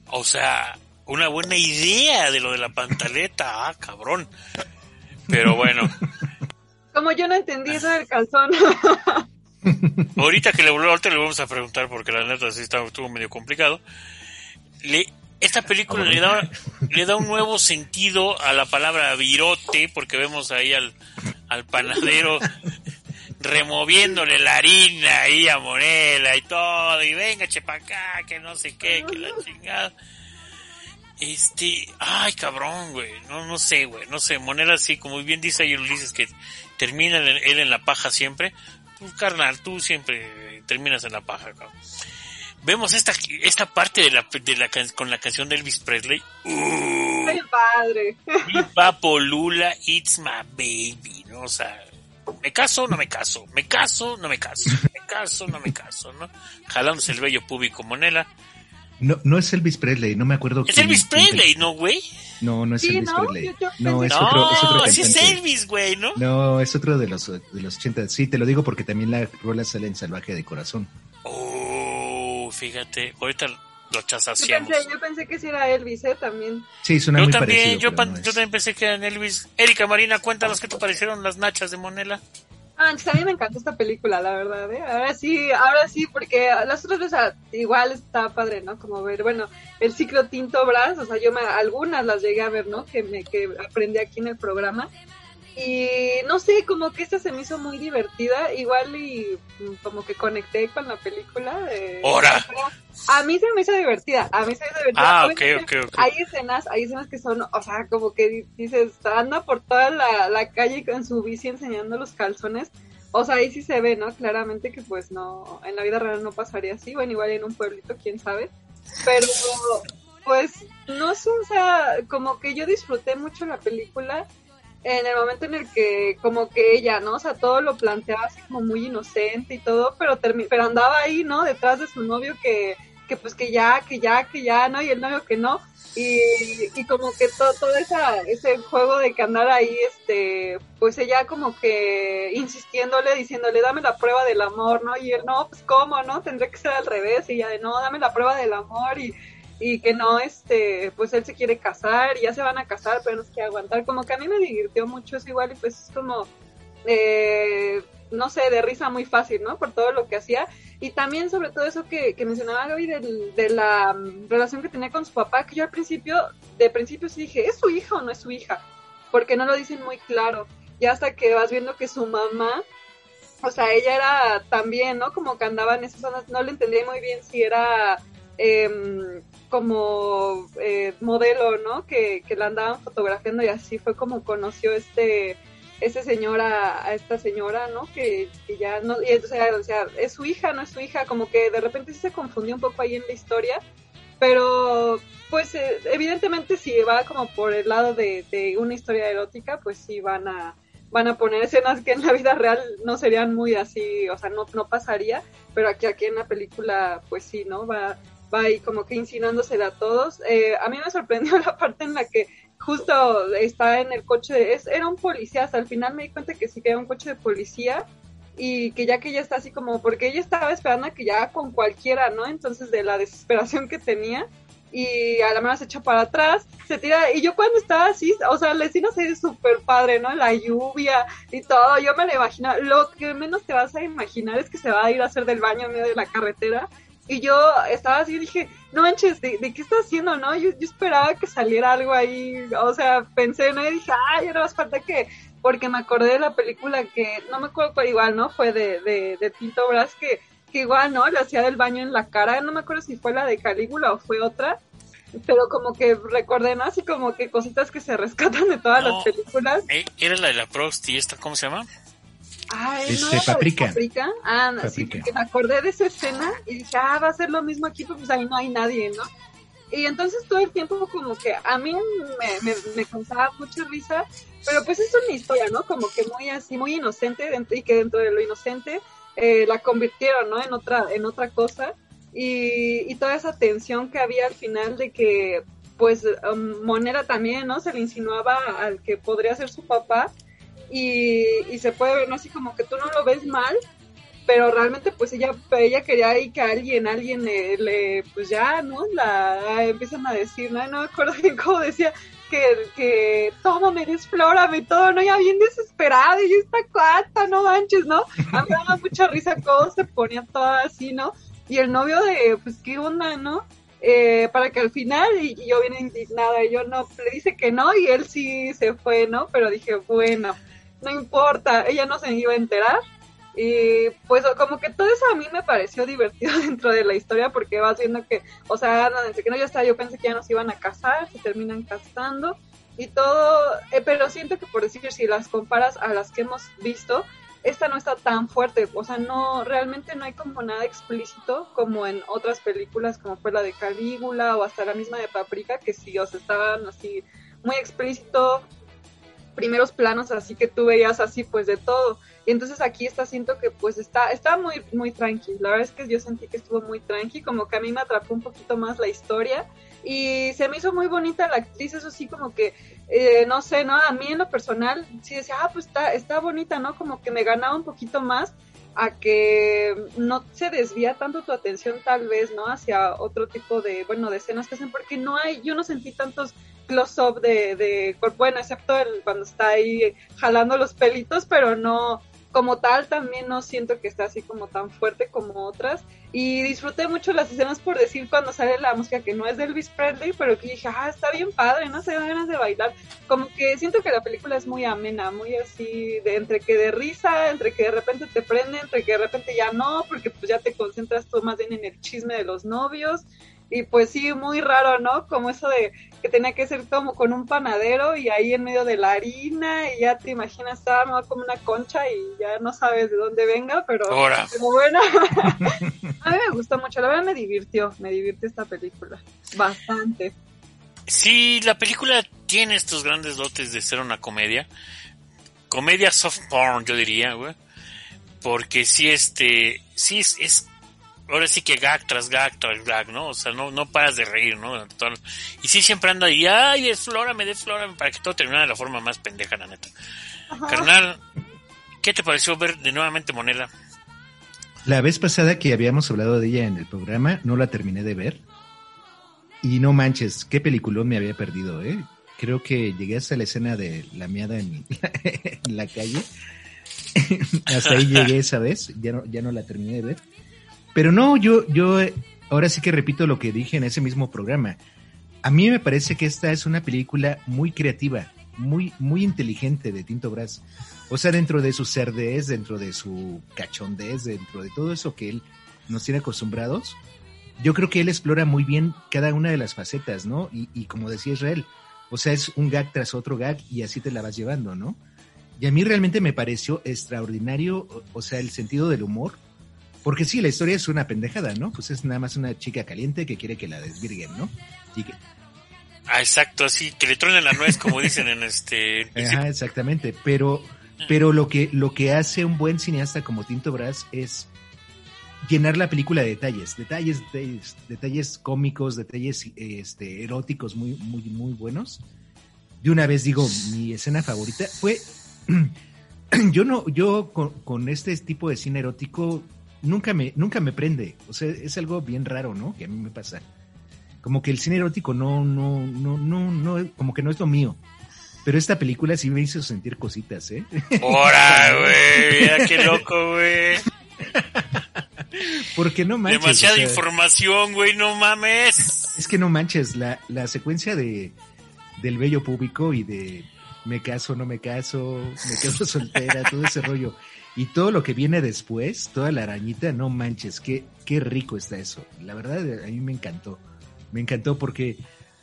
O sea, una buena idea de lo de la pantaleta, [LAUGHS] ah, cabrón. Pero bueno. Como yo no entendí eso del calzón. ahorita que le, ahorita le vamos a preguntar porque la neta sí está, estuvo medio complicado. Le, esta película le da, le da un nuevo sentido a la palabra virote porque vemos ahí al, al panadero removiéndole la harina ahí a Monela y todo, y venga, chepa acá, que no sé qué, que la chingada. Este, ay cabrón, güey, no, no sé, güey, no sé, Monela así, como bien dice ahí Ulises, que termina él en la paja siempre, pues carnal, tú siempre terminas en la paja, cabrón. Vemos esta, esta parte de la, de la, con la canción de Elvis Presley. ¡Uh! padre! Lula, it's my baby, ¿no? O sea, me caso, no me caso, me caso, no me caso, me caso, no me caso, ¿no? Jalándose el bello público Monela. No, no es Elvis Presley, no me acuerdo. Es Elvis Presley, ¿no, güey? No, no es Elvis Presley. no, es otro, es otro sí es Elvis, güey, ¿no? No, es otro de los, de los 80. Sí, te lo digo porque también la rola sale en Salvaje de Corazón. Oh, fíjate, ahorita lo chasaciamos. Yo pensé, yo pensé que sí era Elvis, ¿eh? También. Sí, suena yo muy también, parecido, yo, no yo también pensé que eran Elvis. Erika Marina, cuéntanos qué te parecieron las nachas de Monela. Ah, a mí me encantó esta película, la verdad, ¿eh? Ahora sí, ahora sí, porque las otras veces ah, igual está padre, ¿no? Como ver, bueno, el ciclo Tinto Brass, o sea, yo me, algunas las llegué a ver, ¿no? Que me que aprendí aquí en el programa. Y no sé, como que esta se me hizo muy divertida, igual y mm, como que conecté con la película. ¡Hora! A mí se me hizo divertida, a mí se me hizo divertida. Ah, ok, Obviamente, ok, ok. Hay escenas, hay escenas que son, o sea, como que di- dices, anda por toda la, la calle con su bici enseñando los calzones. O sea, ahí sí se ve, ¿no? Claramente que pues no, en la vida real no pasaría así, bueno, igual en un pueblito, quién sabe. Pero, pues, no sé, o sea, como que yo disfruté mucho la película en el momento en el que como que ella, ¿no? O sea, todo lo planteaba así como muy inocente y todo, pero pero andaba ahí, ¿no? Detrás de su novio que, que pues que ya, que ya, que ya, ¿no? Y el novio que no. Y, y como que todo, todo esa, ese juego de que andar ahí, este, pues ella como que insistiéndole, diciéndole, dame la prueba del amor, ¿no? Y él, no, pues cómo, ¿no? Tendría que ser al revés. Y ella de, no, dame la prueba del amor y, y que no, este, pues él se quiere casar y ya se van a casar, pero no se quiere aguantar. Como que a mí me divirtió mucho eso igual y pues es como, eh, no sé, de risa muy fácil, ¿no? Por todo lo que hacía. Y también sobre todo eso que, que mencionaba Gaby del- de la mm, relación que tenía con su papá, que yo al principio, de principio sí dije, ¿es su hija o no es su hija? Porque no lo dicen muy claro. Ya hasta que vas viendo que su mamá, o sea, ella era también, ¿no? Como que andaba en esas zonas, no le entendía muy bien si era em, como eh, modelo, ¿no? Que, que la andaban fotografiando y así fue como conoció este ese señor a, esta señora, ¿no? Que, que ya no, y, sea, o sea, es su hija, no es su hija, como que de repente sí se confundió un poco ahí en la historia, pero pues eh, evidentemente si va como por el lado de, de una historia erótica, pues sí van a van a poner escenas que en la vida real no serían muy así, o sea, no, no pasaría, pero aquí, aquí en la película, pues sí, ¿no? Va, va ahí como que insinuándose a todos. Eh, a mí me sorprendió [LAUGHS] la parte en la que justo está en el coche, es, era un policía, hasta el final me di cuenta que sí que era un coche de policía y que ya que ella está así como, porque ella estaba esperando a que ya con cualquiera, ¿no? Entonces de la desesperación que tenía y a la mano se echa para atrás, se tira, y yo cuando estaba así, o sea, la escena se ve súper padre, ¿no? La lluvia y todo, yo me la imagino, lo que menos te vas a imaginar es que se va a ir a hacer del baño en medio de la carretera, y yo estaba así y dije, no manches, ¿de, de qué está haciendo, no? Yo, yo esperaba que saliera algo ahí, o sea, pensé, ¿no? Y dije, ay, ahora más falta que, porque me acordé de la película que, no me acuerdo cuál igual, ¿no? Fue de, de, de Tinto Brass, que, que igual, ¿no? Le hacía del baño en la cara, no me acuerdo si fue la de Calígula o fue otra, pero como que recordé, ¿no? Así como que cositas que se [LAUGHS] rescatan de todas No. las películas. Eh, Era la de la Prost y esta, ¿cómo se llama? Ay, Este, no, Paprika. Paprika. Ah, sí, Paprika. porque me acordé de esa escena y dije, ah, va a ser lo mismo aquí, pues ahí no hay nadie, ¿no? Y entonces todo el tiempo como que a mí me, me, me causaba mucha risa, pero pues es una historia, ¿no? Como que muy así, muy inocente dentro- y que dentro de lo inocente eh, la convirtieron, ¿no? En otra, en otra cosa. y, y toda esa tensión que había al final de que pues um, Monera también, ¿no? Se le insinuaba al que podría ser su papá y, y se puede ver, ¿no? Así como que tú no lo ves mal, pero realmente pues ella ella quería ahí que alguien alguien le, le, pues ya no la empiezan a decir no no me acuerdo bien cómo decía que que tómame desflórame todo no ya bien desesperada y esta cuata no manches no a mí me daba mucha risa cómo se ponía toda así no y el novio de pues qué onda no eh, para que al final, y, y yo bien indignada, y yo no, le dice que no, y él sí se fue, ¿no? Pero dije, bueno, no importa, ella no se iba a enterar, y pues como que todo eso a mí me pareció [LAUGHS] divertido dentro de la historia porque vas viendo que, o sea, desde que no ya está, yo pensé que ya nos iban a casar, se terminan casando y todo, eh, pero siento que por decir, si las comparas a las que hemos visto, esta no está tan fuerte, o sea, no, realmente no hay como nada explícito como en otras películas como fue la de Calígula o hasta la misma de Paprika, que sí, o sea, estaban así muy explícito, primeros planos así que tú veías así pues de todo. Y entonces aquí está, siento que pues está, está muy, muy tranqui. La verdad es que yo sentí que estuvo muy tranqui, como que a mí me atrapó un poquito más la historia. Y se me hizo muy bonita la actriz, eso sí, como que, eh, no sé, ¿no? A mí en lo personal, sí decía, ah, pues está, está bonita, ¿no? Como que me ganaba un poquito más a que no se desvía tanto tu atención tal vez, ¿no? Hacia otro tipo de, bueno, de escenas que hacen, porque no hay, yo no sentí tantos close-up de, de, bueno, excepto el, cuando está ahí jalando los pelitos, pero no, como tal también no siento que esté así como tan fuerte como otras. Y disfruté mucho las escenas por decir cuando sale la música que no es de Elvis Presley pero que dije ah está bien padre no se dan ganas de bailar como que siento que la película es muy amena muy así de entre que de risa entre que de repente te prende entre que de repente ya no porque pues ya te concentras tú más bien en el chisme de los novios y pues sí, muy raro, ¿no? Como eso de que tenía que ser como con un panadero y ahí en medio de la harina y ya te imaginas, estaba como una concha y ya no sabes de dónde venga, pero, pero bueno, [LAUGHS] a mí me gustó mucho, la verdad me divirtió, me divirtió esta película, bastante. Sí, la película tiene estos grandes dotes de ser una comedia, comedia soft porn, yo diría, güey, porque sí, este, sí es, es ahora sí que gag tras gag tras gag, ¿no? O sea, no, no paras de reír, ¿no? Y sí siempre anda ahí, ay, desflórame, desflórame, para que todo termine de la forma más pendeja, la neta. Carnal, ¿qué te pareció ver de nuevamente Monela? La vez pasada que habíamos hablado de ella en el programa, no la terminé de ver. Y no manches, qué peliculón me había perdido, ¿eh? Creo que llegué hasta la escena de la miada en la, [LAUGHS] en la calle. [LAUGHS] hasta ahí llegué esa vez, ya no, ya no la terminé de ver pero no, yo, yo ahora sí que repito lo que dije en ese mismo programa. A mí me parece que esta es una película muy creativa, muy, muy inteligente de Tinto Brass. O sea, dentro de su cerdez, dentro de su cachondez, dentro de todo eso que él nos tiene acostumbrados, yo creo que él explora muy bien cada una de las facetas, ¿no? Y como decía Israel, o sea, es un gag tras otro gag y así te la vas llevando, ¿no? Y a mí realmente me pareció extraordinario, o sea, el sentido del humor, porque sí, la historia es una pendejada, ¿no? Pues es nada más una chica caliente que quiere que la desvirguen, ¿no? Y que... Ah, exacto, así, que le truenen la nuez, como dicen en este... Ajá, exactamente, pero, pero lo que, lo que hace un buen cineasta como Tinto Brass es llenar la película de detalles, detalles, detalles, detalles cómicos, detalles este, eróticos muy, muy, muy buenos. De una vez digo, mi escena favorita fue, [CLEARS THROAT] yo no, yo con, con este tipo de cine erótico nunca me, nunca me prende. O sea, es algo bien raro, ¿no? Que a mí me pasa. Como que el cine erótico no, no, no, no, no, como que no es lo mío. Pero esta película sí me hizo sentir cositas, ¿eh? ¡Hora, [LAUGHS] güey! Mira qué loco, güey. Porque no manches. Demasiada información, güey, no mames. Es que no manches, la, la secuencia de del bello público y de me caso, no me caso, me quedo [LAUGHS] soltera, todo ese rollo. Y todo lo que viene después, toda la arañita, no manches, qué, qué rico está eso. La verdad, a mí me encantó. Me encantó porque,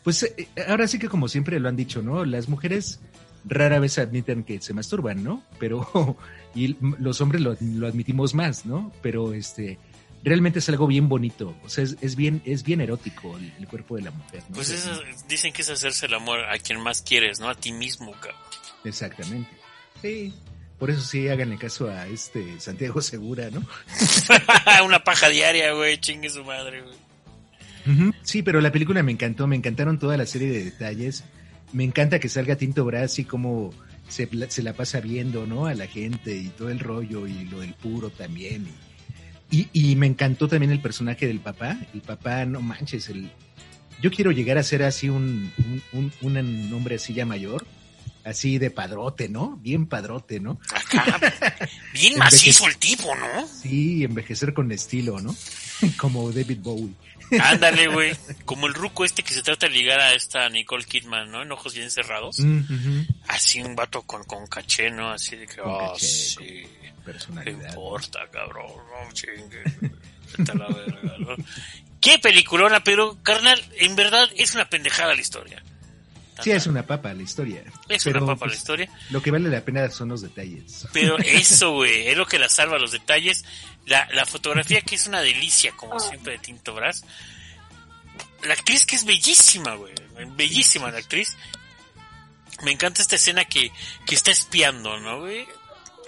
pues, eh, ahora sí que como siempre lo han dicho, ¿no? Las mujeres rara vez admiten que se masturban, ¿no? Pero, [LAUGHS] y los hombres lo, lo admitimos más, ¿no? Pero, este, realmente es algo bien bonito. O sea, es, es bien, es bien erótico el, el cuerpo de la mujer. ¿no? Pues eso, dicen que es hacerse el amor a quien más quieres, ¿no? A ti mismo, cabrón. Exactamente. Sí. Por eso sí, háganle caso a este Santiago Segura, ¿no? [LAUGHS] Una paja diaria, güey, chingue su madre, güey. Sí, pero la película me encantó, me encantaron toda la serie de detalles. Me encanta que salga Tinto Brass y como se, se, la pasa viendo, ¿no? A la gente y todo el rollo y lo del puro también. Y, y, me encantó también el personaje del papá. El papá, no manches, el... yo quiero llegar a ser así un, un, un, un hombre así ya mayor así de padrote, ¿no? Bien padrote, ¿no? Acá, bien [LAUGHS] macizo el tipo, ¿no? Sí, envejecer con estilo, ¿no? [LAUGHS] Como David Bowie. Ándale, güey. [LAUGHS] Como el ruco este que se trata de ligar a esta Nicole Kidman, ¿no? En ojos bien cerrados. Mm -hmm. Así un vato con, con caché, ¿no? Así de que, Con oh, caché, sí. con personalidad, No importa, cabrón. No chingue. La verga, ¿no? Qué peliculona, pero, carnal, en verdad es una pendejada la historia. Sí, es una papa la historia. Es Pero, una papa pues, la historia. Lo que vale la pena son los detalles. Pero [LAUGHS] eso, güey, es lo que la salva, los detalles. La, la fotografía que es una delicia, como siempre, de Tinto Brass. La actriz que es bellísima, güey. Bellísima la actriz. Me encanta esta escena que, que está espiando, ¿no, güey?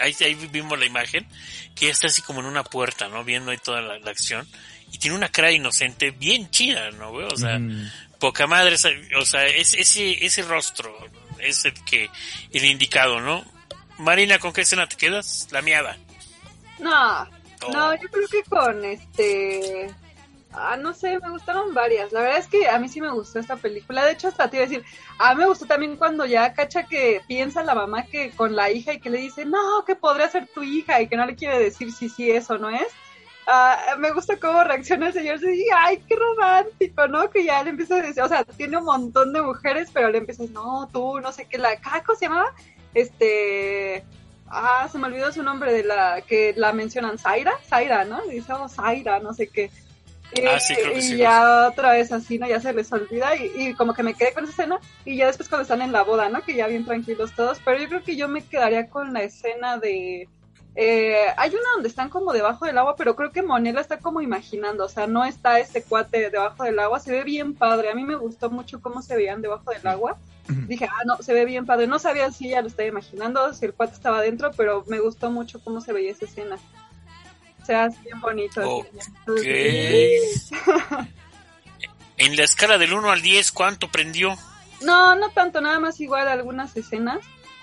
Ahí, ahí vimos la imagen. Que ella está así como en una puerta, ¿no? Viendo ahí toda la, la acción. Y tiene una cara inocente bien chida, ¿no, güey? O sea, Mm, poca madre, esa- o sea, es, ese, ese rostro es el que, el indicado, ¿no? Marina, ¿con qué escena te quedas? La miada. No, Oh. no, yo creo que con este... Ah, no sé, me gustaron varias. La verdad es que a mí sí me gustó esta película. De hecho, hasta te iba a decir, a mí me gustó también cuando ya cacha que piensa la mamá que con la hija y que le dice, no, que podría ser tu hija y que no le quiere decir si sí es o no es. Ah, me gusta cómo reacciona el señor. Sí, ay, qué romántico, ¿no? Que ya le empieza a decir, o sea, tiene un montón de mujeres, pero le empieza a decir, no, tú, no sé qué, la, ¿cómo se llamaba? Este, ah, se me olvidó su nombre de la, que la mencionan, Zaira, Zaira, ¿no? Le dice, oh, Zaira, no sé qué. Ah, sí, creo que y sí. ya otra vez así, ¿no? Ya se les olvida y, y como que me quedé con esa escena y ya después cuando están en la boda, ¿no? Que ya bien tranquilos todos, pero yo creo que yo me quedaría con la escena de... Eh, hay una donde están como debajo del agua, pero creo que Monela está como imaginando, o sea, no está este cuate debajo del agua, se ve bien padre, a mí me gustó mucho cómo se veían debajo del agua. Dije, ah, no, se ve bien padre, no sabía si ella lo estaba imaginando, si el cuate estaba adentro, pero me gustó mucho cómo se veía esa escena. O sea, es bien bonito. así. Ok. [LAUGHS] En la escala del 1 al 10, ¿cuánto prendió? No, no tanto, nada más igual algunas escenas.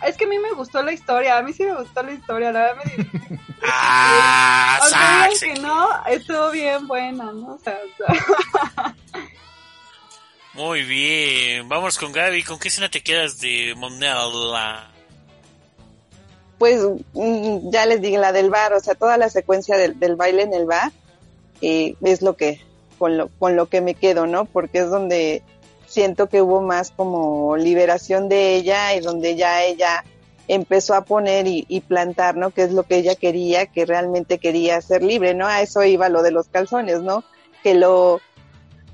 Es que a mí me gustó la historia, a mí sí me gustó la historia, la verdad me. [LAUGHS] Ah, digan sax. que no, estuvo bien buena, ¿no? O sea, o sea, Muy bien. Vamos con Gaby. ¿Con qué escena te quedas de Monella? Pues mm, ya les dije la del bar, o sea, toda la secuencia del, del baile en el bar eh, es lo que con lo con lo que me quedo, ¿no? Porque es donde siento que hubo más como liberación de ella y donde ya ella empezó a poner y, y plantar, ¿no? Que es lo que ella quería, que realmente quería ser libre, ¿no? A eso iba lo de los calzones, ¿no? Que lo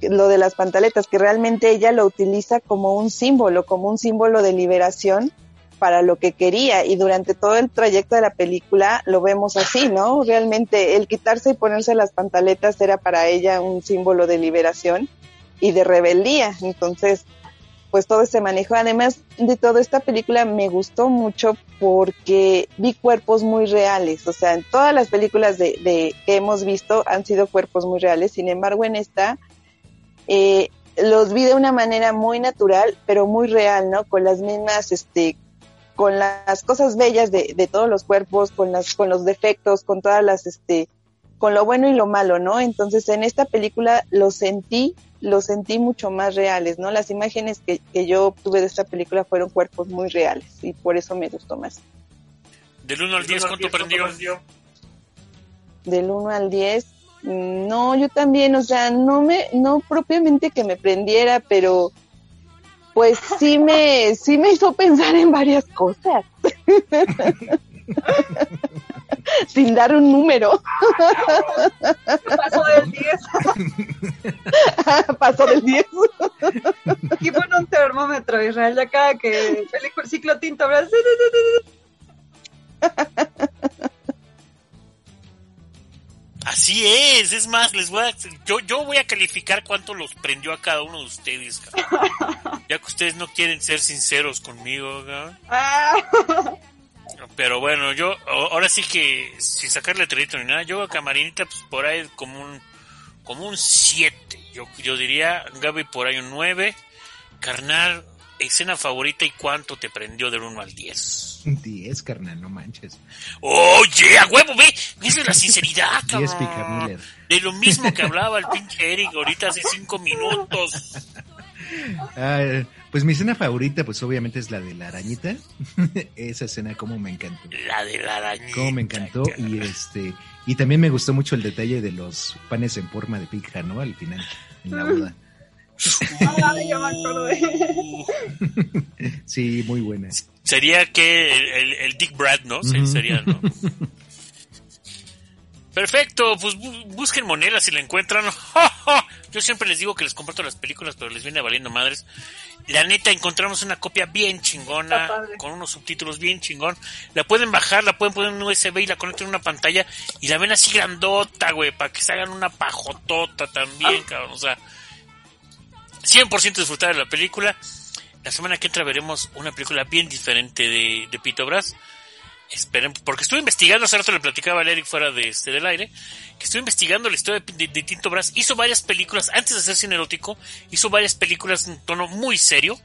lo de las pantaletas, que realmente ella lo utiliza como un símbolo, como un símbolo de liberación para lo que quería y durante todo el trayecto de la película lo vemos así, ¿no? Realmente el quitarse y ponerse las pantaletas era para ella un símbolo de liberación y de rebeldía, entonces pues todo ese manejo. Además de todo esta película me gustó mucho porque vi cuerpos muy reales, o sea, en todas las películas de, de que hemos visto han sido cuerpos muy reales, sin embargo en esta eh, los vi de una manera muy natural, pero muy real, ¿no? Con las mismas, este, con las cosas bellas de, de todos los cuerpos, con las, con los defectos, con todas las, este, con lo bueno y lo malo, ¿no? Entonces en esta película lo sentí, lo sentí mucho más reales, ¿no? Las imágenes que, que yo obtuve de esta película fueron cuerpos muy reales y por eso me gustó más. Del 1 al 10, ¿cuánto prendió? del 1 al 10. mm, No, yo también, o sea, no me, no propiamente que me prendiera, pero pues sí me, sí me hizo pensar en varias cosas. [LAUGHS] Sin dar un número. pasó del 10. [LAUGHS] Pasó del 10. Aquí pone un termómetro, Israel, ya cada que película ciclo tinto, ¿verdad? Así es, es más, les voy a, yo, yo voy a calificar cuánto los prendió a cada uno de ustedes, ya que ustedes no quieren ser sinceros conmigo, cabrón. Pero bueno, yo ahora sí que sin sacarle trito ni nada, yo a Camarinita pues por ahí como un como un 7. Yo, yo diría, Gaby por ahí un 9. Carnal, escena favorita y cuánto te prendió del 1 al 10. 10, carnal, no manches. Oye, a huevo, ve, ves de la sinceridad, 10 Miller. De lo mismo que hablaba el pinche Eric ahorita hace 5 minutos. Ah, pues mi escena favorita, pues obviamente es la de la arañita. [LAUGHS] Esa escena como me encantó. La de la arañita. Como me encantó y este y también me gustó mucho el detalle de los panes en forma de pija, ¿no? Al final, en la boda. [LAUGHS] Sí, muy buena. Sería que el, el Dick Brad, ¿no? Sí, sería, ¿no? [LAUGHS] Perfecto, pues busquen Monela si la encuentran. [LAUGHS] Yo siempre les digo que les comparto las películas, pero les viene valiendo madres. La neta, encontramos una copia bien chingona, con unos subtítulos bien chingón. La pueden bajar, la pueden poner en un USB y la conectan en una pantalla y la ven así grandota, güey, para que se hagan una pajotota también, cabrón. O sea, 100% disfrutar de la película. La semana que entra veremos una película bien diferente de, de Pito Brass esperen, porque estuve investigando, hace rato le platicaba a Eric fuera de este del aire, que estuve investigando la historia de, Tinto Brass, hizo varias películas, antes de hacer cine erótico, hizo varias películas en tono muy serio,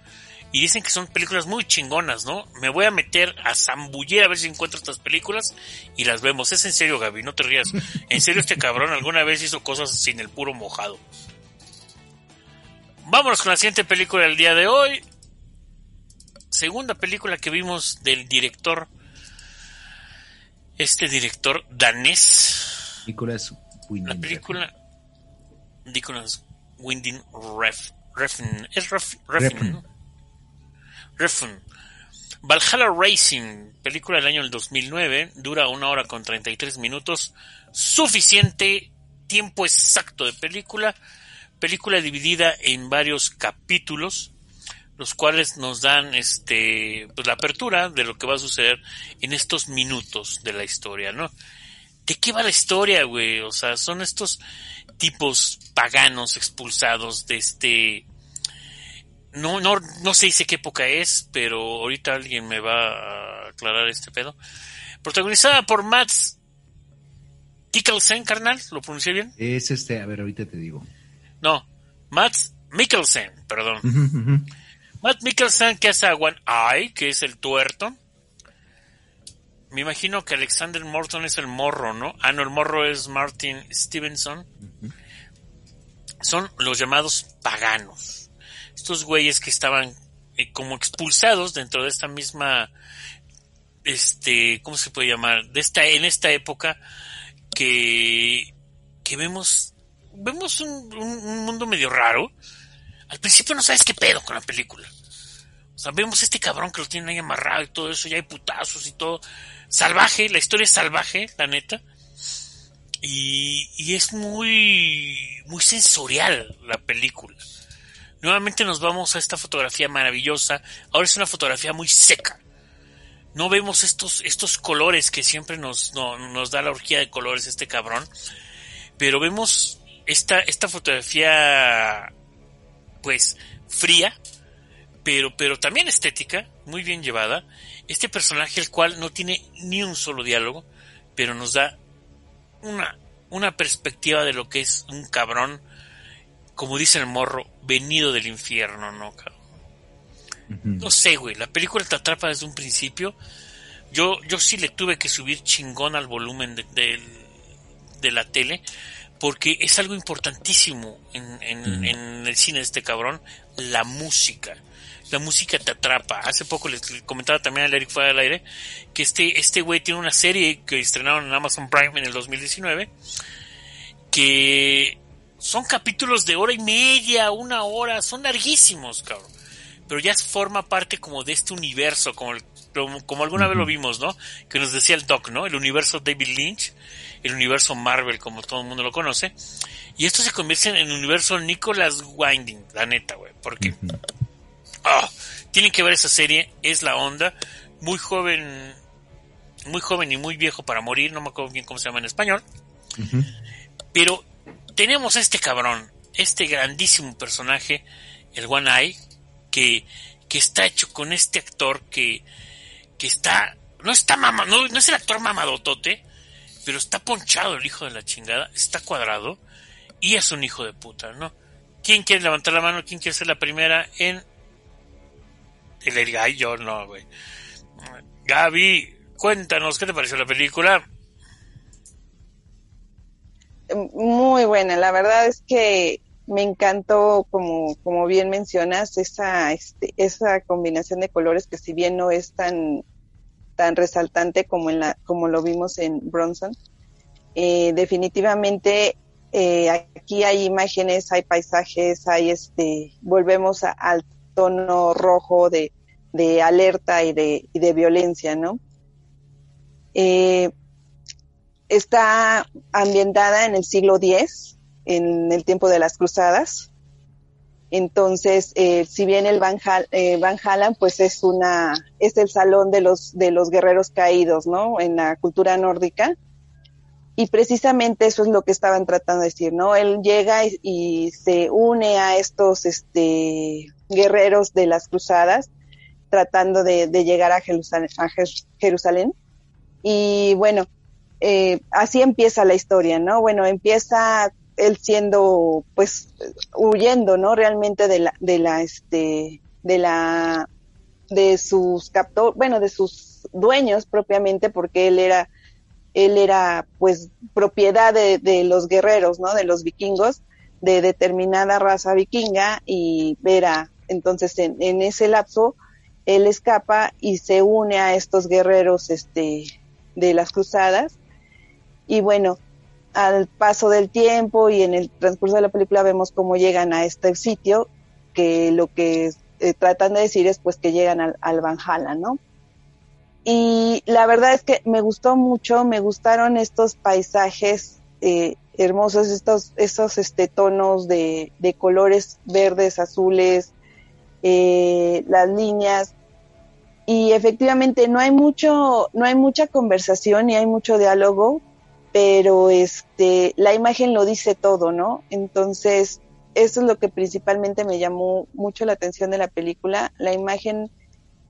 y dicen que son películas muy chingonas, ¿no? Me voy a meter a zambullir a ver si encuentro estas películas y las vemos. Es en serio, Gaby, no te rías. En serio, este cabrón alguna vez hizo cosas sin el puro mojado. Vámonos con la siguiente película del día de hoy. Segunda película que vimos del director este director danés. Nicolas Winding. La película Nicolas Winding Refn. Es Refn. Refn. Valhalla Racing, película del año 2009, dura una hora con 33 minutos, suficiente tiempo exacto de película, película dividida en varios capítulos, los cuales nos dan este pues la apertura de lo que va a suceder en estos minutos de la historia, ¿no? ¿De qué va la historia, güey? O sea, son estos tipos paganos expulsados de este no no no se dice qué época es, pero ahorita alguien me va a aclarar este pedo. Protagonizada por Mats Mikkelsen, carnal, ¿lo pronuncié bien? Es este, a ver, ahorita te digo. No, Mats Mikkelsen, perdón. Matt Mikkelsen que hace a One Eye, que es el tuerto. Me imagino que Alexander Morton es el morro, ¿no? Ah, no, el morro es Martin Stevenson. Son los llamados paganos. Estos güeyes que estaban eh, como expulsados dentro de esta misma, este, ¿cómo se puede llamar? De esta, en esta época que, que vemos, vemos un, un mundo medio raro. Al principio no sabes qué pedo con la película. O sea, vemos este cabrón que lo tienen ahí amarrado y todo eso, ya hay putazos y todo. Salvaje, la historia es salvaje, la neta. Y, y es muy, muy sensorial la película. Nuevamente nos vamos a esta fotografía maravillosa. Ahora es una fotografía muy seca. No vemos estos, estos colores que siempre nos, nos da la orgía de colores este cabrón. Pero vemos esta, esta fotografía, pues, fría, pero, pero también estética, muy bien llevada. Este personaje, el cual no tiene ni un solo diálogo, pero nos da una, una perspectiva de lo que es un cabrón, como dice el morro, venido del infierno, ¿no, cabrón? No sé, güey, la película te atrapa desde un principio. Yo, yo sí le tuve que subir chingón al volumen de, de, la tele, porque es algo importantísimo en, en el cine de este cabrón, la música la música te atrapa. Hace poco les comentaba también a Eric fuera del aire que este este güey tiene una serie que estrenaron en Amazon Prime en el 2019 que son capítulos de hora y media, una hora, son larguísimos, cabrón. Pero ya forma parte como de este universo, como, como alguna vez lo vimos, ¿no? Que nos decía el Doc, ¿no? El universo David Lynch, el universo Marvel, como todo el mundo lo conoce. Y esto se convierte en el universo Nicholas Winding, la neta, güey. Porque Oh, tienen que ver esa serie, es la onda. Muy joven, muy joven y muy viejo para morir, no me acuerdo bien cómo se llama en español. Pero tenemos a este cabrón, este grandísimo personaje, el One Eye, que, que está hecho con este actor que, que está no está mama, no, no es el actor mamadotote, pero está ponchado el hijo de la chingada, está cuadrado y es un hijo de puta, ¿no? ¿Quién quiere levantar la mano? ¿Quién quiere ser la primera en el El Gallo? No, güey. Gaby, cuéntanos, ¿qué te pareció la película? Muy buena, la verdad es que me encantó, como, como bien mencionas, esa, este, esa combinación de colores que si bien no es tan, tan resaltante como, en la, como lo vimos en Bronson, eh, definitivamente eh, aquí hay imágenes, hay paisajes, hay este, volvemos al tono rojo de, alerta y de, y de violencia, ¿no? Eh, está ambientada en el siglo X, en el tiempo de las cruzadas. Entonces, eh, si bien el Van, eh, Van Halen, pues es una, es el salón de los, de los guerreros caídos, ¿no? En la cultura nórdica. Y precisamente eso es lo que estaban tratando de decir, ¿no? Él llega y, se une a estos, este, guerreros de las cruzadas, tratando de, llegar a Jerusalén, a Jerusalén. Y bueno, eh, así empieza la historia, ¿no? Bueno, empieza él siendo, pues, huyendo, ¿no? Realmente de la, de la, este, de la, de sus captores, bueno, de sus dueños propiamente, porque él era, él era, pues, propiedad de, de los guerreros, ¿no? De los vikingos, de determinada raza vikinga, y era, entonces, en, en ese lapso, él escapa y se une a estos guerreros, este, de las cruzadas, y bueno, al paso del tiempo y en el transcurso de la película vemos cómo llegan a este sitio, que lo que eh, tratan de decir es pues que llegan al, al ¿no? Y la verdad es que me gustó mucho, me gustaron estos paisajes eh, hermosos, estos, esos este, tonos de, de colores verdes, azules, eh, las líneas. Y efectivamente no hay mucho, no hay mucha conversación y hay mucho diálogo, pero este, la imagen lo dice todo, ¿no? Entonces, eso es lo que principalmente me llamó mucho la atención de la película. La imagen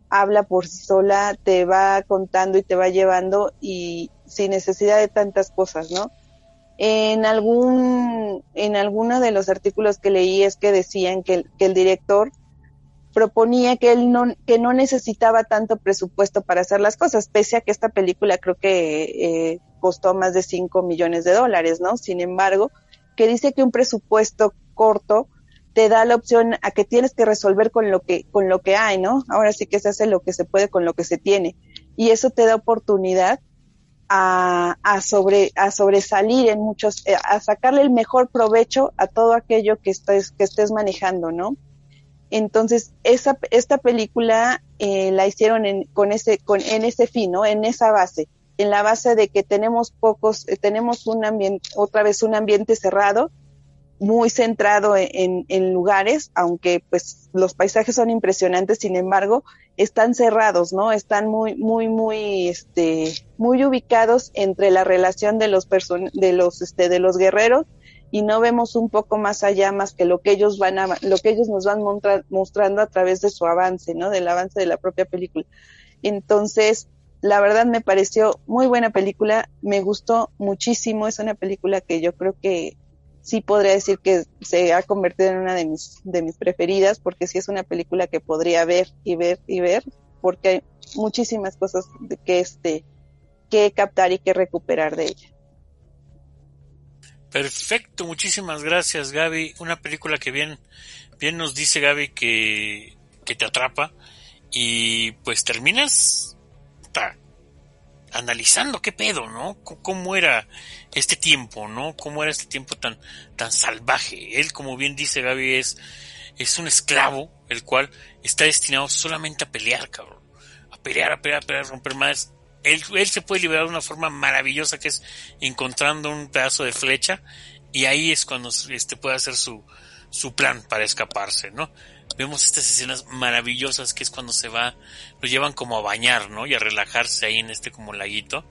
habla por sí sola, te va contando y te va llevando y sin necesidad de tantas cosas, ¿no? En algún, en alguno de los artículos que leí es que decían que el, director proponía que él no, que no necesitaba tanto presupuesto para hacer las cosas, pese a que esta película creo que eh, costó más de 5 millones de dólares, ¿no? Sin embargo, que dice que un presupuesto corto te da la opción a que tienes que resolver con lo que, con lo que hay, ¿no? Ahora sí que se hace lo que se puede con lo que se tiene. Y eso te da oportunidad a, a, sobre, a sobresalir en muchos, eh, a sacarle el mejor provecho a todo aquello que estés, que estés manejando, ¿no? Entonces, esa, esta película eh, la hicieron en, con ese, con, en ese fin, ¿no? En esa base en la base de que tenemos pocos, eh, tenemos un ambiente, otra vez un ambiente cerrado, muy centrado en, en, lugares, aunque pues los paisajes son impresionantes, sin embargo, están cerrados, ¿no? Están muy, muy, muy, este, muy ubicados entre la relación de los person de los, este, de los guerreros y no vemos un poco más allá más que lo que ellos van a, lo que ellos nos van mostrando a través de su avance, ¿no? Del avance de la propia película. Entonces, la verdad me pareció muy buena película, me gustó muchísimo, es una película que yo creo que sí podría decir que se ha convertido en una de mis, de mis preferidas, porque sí es una película que podría ver y ver y ver, porque hay muchísimas cosas que este que captar y que recuperar de ella. Perfecto, muchísimas gracias Gaby. Una película que bien, bien nos dice Gaby que, que te atrapa y pues terminas analizando qué pedo, ¿no? cómo era este tiempo, ¿no? Cómo era este tiempo tan, tan salvaje. Él, como bien dice Gaby, es, es un esclavo, el cual está destinado solamente a pelear, cabrón. A pelear, a pelear, a pelear, a romper más. Él, él se puede liberar de una forma maravillosa que es encontrando un pedazo de flecha y ahí es cuando este puede hacer su, su plan para escaparse, ¿no? Vemos estas escenas maravillosas que es cuando se va, lo llevan como a bañar, ¿no? Y a relajarse ahí en este como laguito.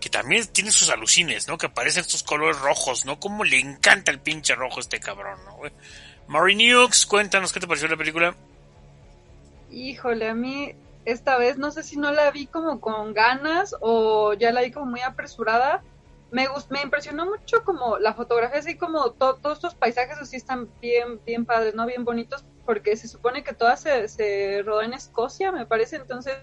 Que también tiene sus alucines, ¿no? Que aparecen estos colores rojos, ¿no? Como le encanta el pinche rojo a este cabrón, ¿no? Mary Nukes, cuéntanos qué te pareció la película. Híjole, a mí esta vez, no sé si no la vi como con ganas o ya la vi como muy apresurada. Me, me impresionó mucho como la fotografía, así como todos estos paisajes así están bien, bien padres, ¿no? Bien bonitos, porque se supone que toda se, se rodó en Escocia, me parece, entonces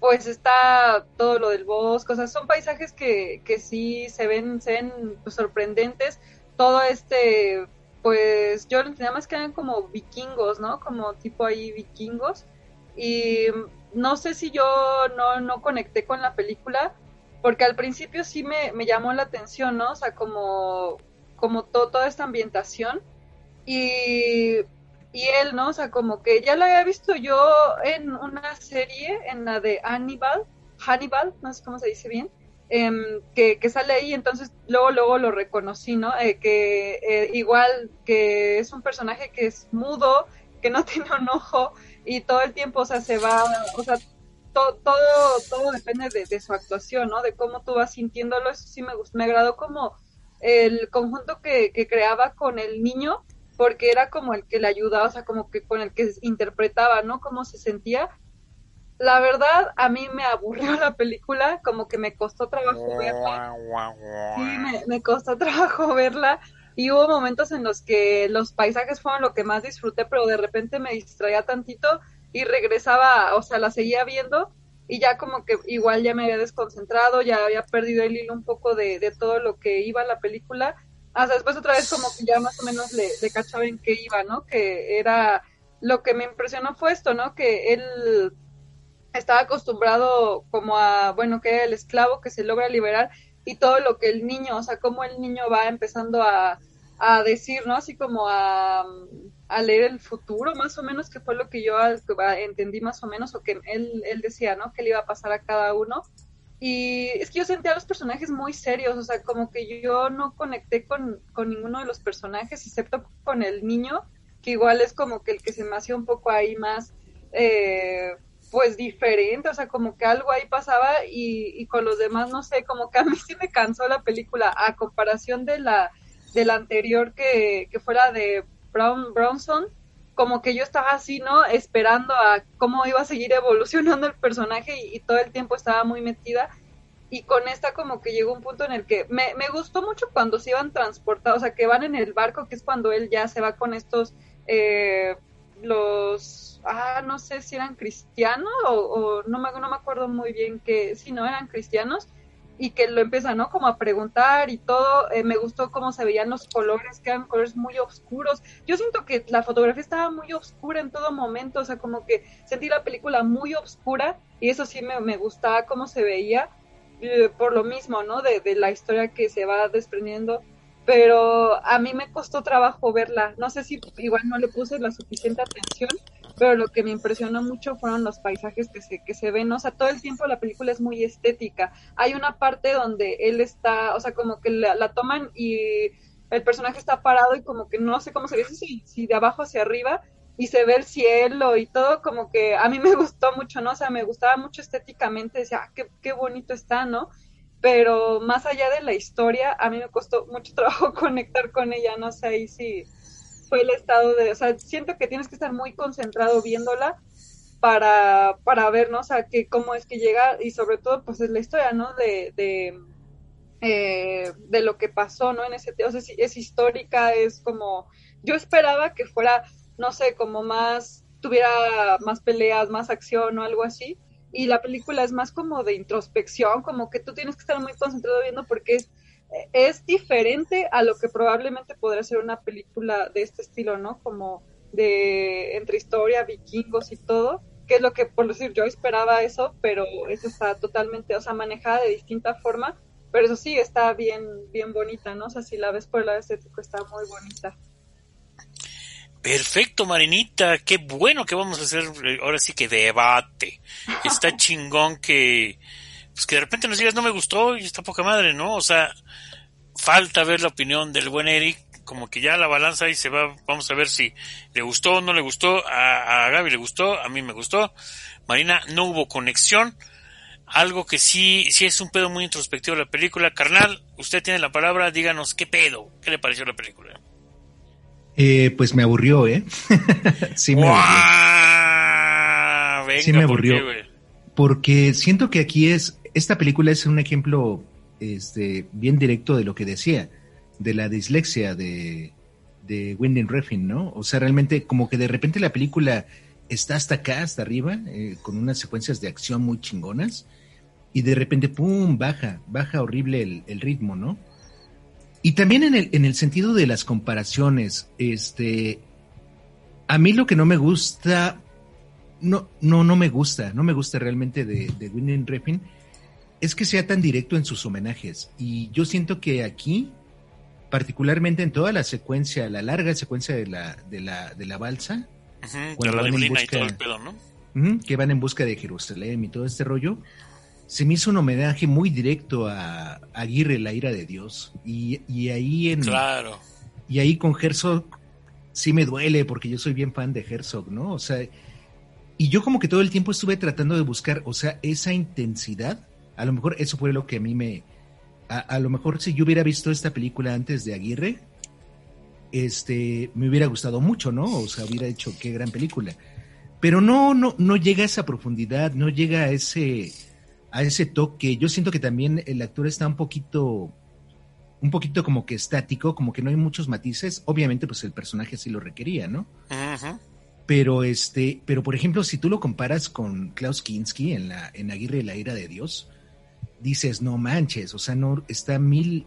pues está todo lo del bosque, o sea, son paisajes que, que sí se ven, se ven pues, sorprendentes. Todo este, pues yo lo entendía más que eran como vikingos, ¿no? Como tipo ahí vikingos. Y no sé si yo no, no conecté con la película, porque al principio sí me, me llamó la atención, ¿no? O sea, como, como toda esta ambientación. Y y él, ¿no? O sea, como que ya lo había visto yo en una serie, en la de Hannibal, Hannibal, no sé cómo se dice bien, em, que, que, sale ahí, entonces luego, luego lo reconocí, ¿no? Eh, que eh, igual que es un personaje que es mudo, que no [LAUGHS] tiene un ojo y todo el tiempo, o sea, se va, o sea, todo, todo depende de, de, su actuación, ¿no? De cómo tú vas sintiéndolo, eso sí me gustó, me agradó como el conjunto que, que creaba con el niño, porque era como el que le ayudaba, o sea, como que con el que interpretaba, ¿no? Cómo se sentía. La verdad, a mí me aburrió la película, como que me costó trabajo verla. Sí, me, costó [LAUGHS] trabajo verla. Y hubo momentos en los que los paisajes fueron lo que más disfruté, pero de repente me distraía tantito y regresaba, o sea, la seguía viendo y ya como que igual ya me había desconcentrado, ya había perdido el hilo un poco de, de todo lo que iba la película hasta después otra vez como que ya más o menos le, le cachaba en qué iba, ¿no? Que era, lo que me impresionó fue esto, ¿no? Que él estaba acostumbrado como a, bueno, que era el esclavo que se logra liberar y todo lo que el niño, o sea, cómo el niño va empezando a, a decir, ¿no? Así como a, a, leer el futuro, más o menos, que fue lo que yo entendí más o menos, o que él, él decía, ¿no? Que le iba a pasar a cada uno. Y es que yo sentía a los personajes muy serios, o sea, como que yo no conecté con, con ninguno de los personajes, excepto con el niño, que igual es como que el que se me hacía un poco ahí más, eh, pues diferente, o sea, como que algo ahí pasaba y, y, con los demás, no sé, como que a mí sí me cansó la película, a comparación de la, de la anterior que, que fuera de Brown Bronson, como que yo estaba así, ¿no? Esperando a cómo iba a seguir evolucionando el personaje y, todo el tiempo estaba muy metida. Y con esta como que llegó un punto en el que me, me, gustó mucho cuando se iban transportados, o sea, que van en el barco, que es cuando él ya se va con estos, eh, los, ah, no sé si eran cristianos o, no, me, no me acuerdo muy bien que, si no eran cristianos, y que lo empieza, ¿no? Como a preguntar y todo. Eh, me gustó cómo se veían los colores, que eran colores muy oscuros. Yo siento que la fotografía estaba muy oscura en todo momento, o sea, como que sentí la película muy oscura y eso sí me, me gustaba cómo se veía, eh, por lo mismo, ¿no? De, de la historia que se va desprendiendo. Pero a mí me costó trabajo verla. No sé si igual no le puse la suficiente atención, pero lo que me impresionó mucho fueron los paisajes que se, que se ven, o sea, todo el tiempo la película es muy estética. Hay una parte donde él está, o sea, como que la, toman y el personaje está parado y como que no sé cómo se ve, si, si de abajo hacia arriba y se ve el cielo y todo, como que a mí me [LAUGHS] gustó mucho, ¿no? O sea, me gustaba mucho estéticamente, decía, ah, qué, qué bonito está, ¿no? Pero más allá de la historia, a mí me costó mucho [LAUGHS] trabajo conectar con ella, no sé, ahí sí fue el estado de, o sea, siento que tienes que estar muy concentrado viéndola para, para ver, ¿no? O sea, que cómo es que llega y sobre todo, pues es la historia, ¿no? De, de, eh, de lo que pasó, ¿no? En ese, o sea, es, histórica, es como, yo esperaba que fuera, no sé, como más, tuviera más peleas, más acción o algo así. Y la película es más como de introspección, como que tú tienes que estar muy concentrado viendo porque es es diferente a lo que probablemente podría ser una película de este estilo, ¿no? Como de entre historia, vikingos y todo, que es lo que, por decir, yo esperaba eso, pero eso está totalmente, o sea, manejada de distinta forma, pero eso sí, está bien, bien bonita, ¿no? O sea, si la ves por el lado estético, está muy bonita. Perfecto, Marinita, qué bueno que vamos a hacer eh, ahora sí que debate. Está [LAUGHS] chingón que pues que de repente nos digas no me gustó y está poca madre, ¿no? O sea, falta ver la opinión del buen Eric, como que ya la balanza ahí se va, vamos a ver si le gustó o no le gustó, a, a Gaby le gustó, a mí me gustó, Marina no hubo conexión, algo que sí, sí es un pedo muy introspectivo de la película. Carnal, usted tiene la palabra, díganos qué pedo, qué le pareció la película. Eh, pues me aburrió, ¿eh? [LAUGHS] sí me aburrió venga, sí me ¿por aburrió. qué? Porque siento que aquí es, esta película es un ejemplo este, bien directo de lo que decía, de la dislexia de, de Wyndham Refn, ¿no? O sea, realmente como que de repente la película está hasta acá, hasta arriba, eh, con unas secuencias de acción muy chingonas, y de repente, ¡pum!, baja, baja horrible el, el ritmo, ¿no? Y también en el, en el sentido de las comparaciones, este, a mí lo que no me gusta, no, no, no me gusta, no me gusta realmente de, de Wyndham Refn, es que sea tan directo en sus homenajes. Y yo siento que aquí, particularmente en toda la secuencia, la larga secuencia de la, de la, de la balsa, Cuando la van en neblina y busca- todo el pedo, ¿no? que van en busca de Jerusalén y todo este rollo, se me hizo un homenaje muy directo a, a Aguirre, la ira de Dios. Y, y ahí en, Claro. y ahí con Herzog sí me duele porque yo soy bien fan de Herzog, ¿no? O sea, y yo como que todo el tiempo estuve tratando de buscar, o sea, esa intensidad, a lo mejor eso fue lo que a mí me, a, a lo mejor si yo hubiera visto esta película antes de Aguirre, este, me hubiera gustado mucho, ¿no? O sea, hubiera hecho qué gran película. Pero no, no, no llega a esa profundidad, no llega a ese, a ese toque. Yo siento que también el actor está un poquito, un poquito como que estático, como que no hay muchos matices. Obviamente, pues el personaje sí lo requería, ¿no? Ujú. Pero este, pero por ejemplo, si tú lo comparas con Klaus Kinski en la, en Aguirre y la ira de Dios, dices, no manches, o sea, no, está mil,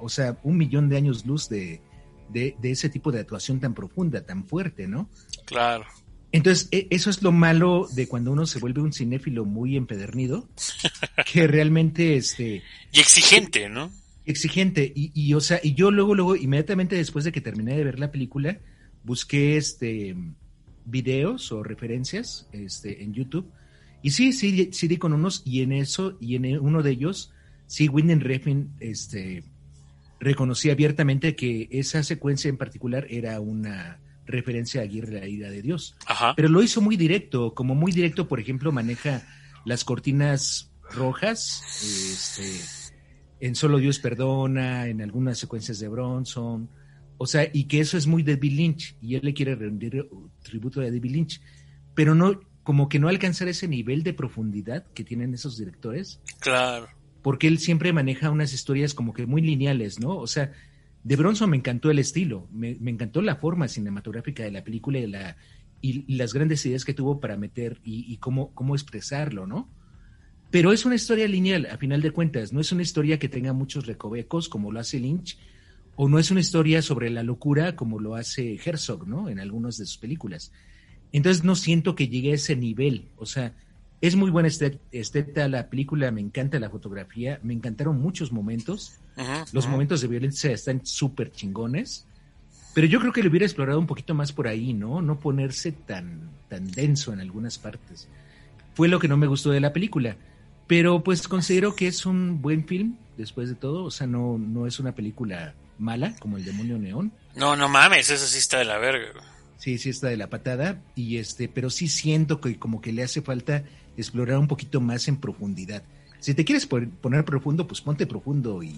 o sea, un millón de años luz de, de, de ese tipo de actuación tan profunda, tan fuerte, ¿no? Claro. Entonces, e- eso es lo malo de cuando uno se vuelve un cinéfilo muy empedernido, [LAUGHS] que realmente, este, Y exigente, ¿no? exigente y, y, o sea y yo luego luego inmediatamente después de que terminé de ver la película busqué este videos o referencias este en YouTube y sí sí sí di con unos y en eso y en uno de ellos sí Wyndham Refn este reconocí abiertamente que esa secuencia en particular era una referencia a Aguirre la ira de Dios Ajá. pero lo hizo muy directo, como muy directo, por ejemplo, maneja las cortinas rojas, este, en Solo Dios Perdona, en algunas secuencias de Bronson, o sea, y que eso es muy David Lynch, y él le quiere rendir tributo a David Lynch, pero no, como que no alcanzar ese nivel de profundidad que tienen esos directores, Claro. porque él siempre maneja unas historias como que muy lineales, ¿no? O sea, de Bronson me encantó el estilo, me, me encantó la forma cinematográfica de la película y, la, y, las grandes ideas que tuvo para meter y, y cómo, cómo expresarlo, ¿no? Pero es una historia lineal, a final de cuentas, no es una historia que tenga muchos recovecos como lo hace Lynch, o no es una historia sobre la locura como lo hace Herzog, ¿no? En algunas de sus películas. Entonces no siento que llegue a ese nivel, o sea, es muy buena este- esteta la película, me encanta la fotografía, me encantaron muchos momentos, los momentos de violencia están súper chingones, pero yo creo que le hubiera explorado un poquito más por ahí, ¿no? No ponerse tan, tan denso en algunas partes. Fue lo que no me gustó de la película, pero pues considero que es un buen film, después de todo, o sea, no, no es una película mala como El Demonio Neón. No, no mames, eso sí está de la verga. Sí, sí está de la patada y este, pero sí siento que como que le hace falta explorar un poquito más en profundidad. Si te quieres pon- poner profundo, pues ponte profundo y,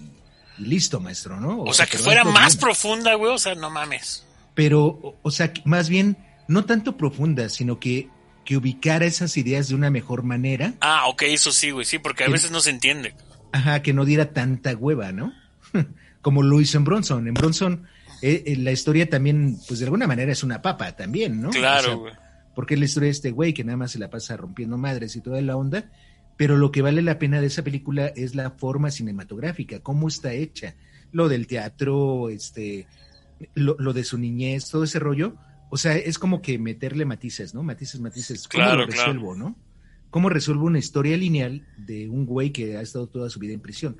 y listo, maestro, ¿no? O sea, que fuera más profunda, güey. O sea, no mames. Pero, o- sea, más bien, no tanto profunda, sino que, que ubicara esas ideas de una mejor manera, Ah, ok, eso sí, güey. Sí, porque a veces no se entiende. ajá, que no diera tanta hueva, ¿no? [LAUGHS] Como lo hizo en Bronson. En Bronson, eh, eh, la historia también, pues de alguna manera es una papa también, ¿no? O Claro, sea, güey. porque es la historia de este güey que nada más se la pasa rompiendo madres y toda la onda, pero lo que vale la pena de esa película es la forma cinematográfica, cómo está hecha, lo del teatro, este, lo, lo de su niñez, todo ese rollo, o sea, es como que meterle matices, ¿no? Matices, matices, ¿cómo Claro, lo resuelvo, no? ¿Cómo resuelvo una historia lineal de un güey que ha estado toda su vida en prisión?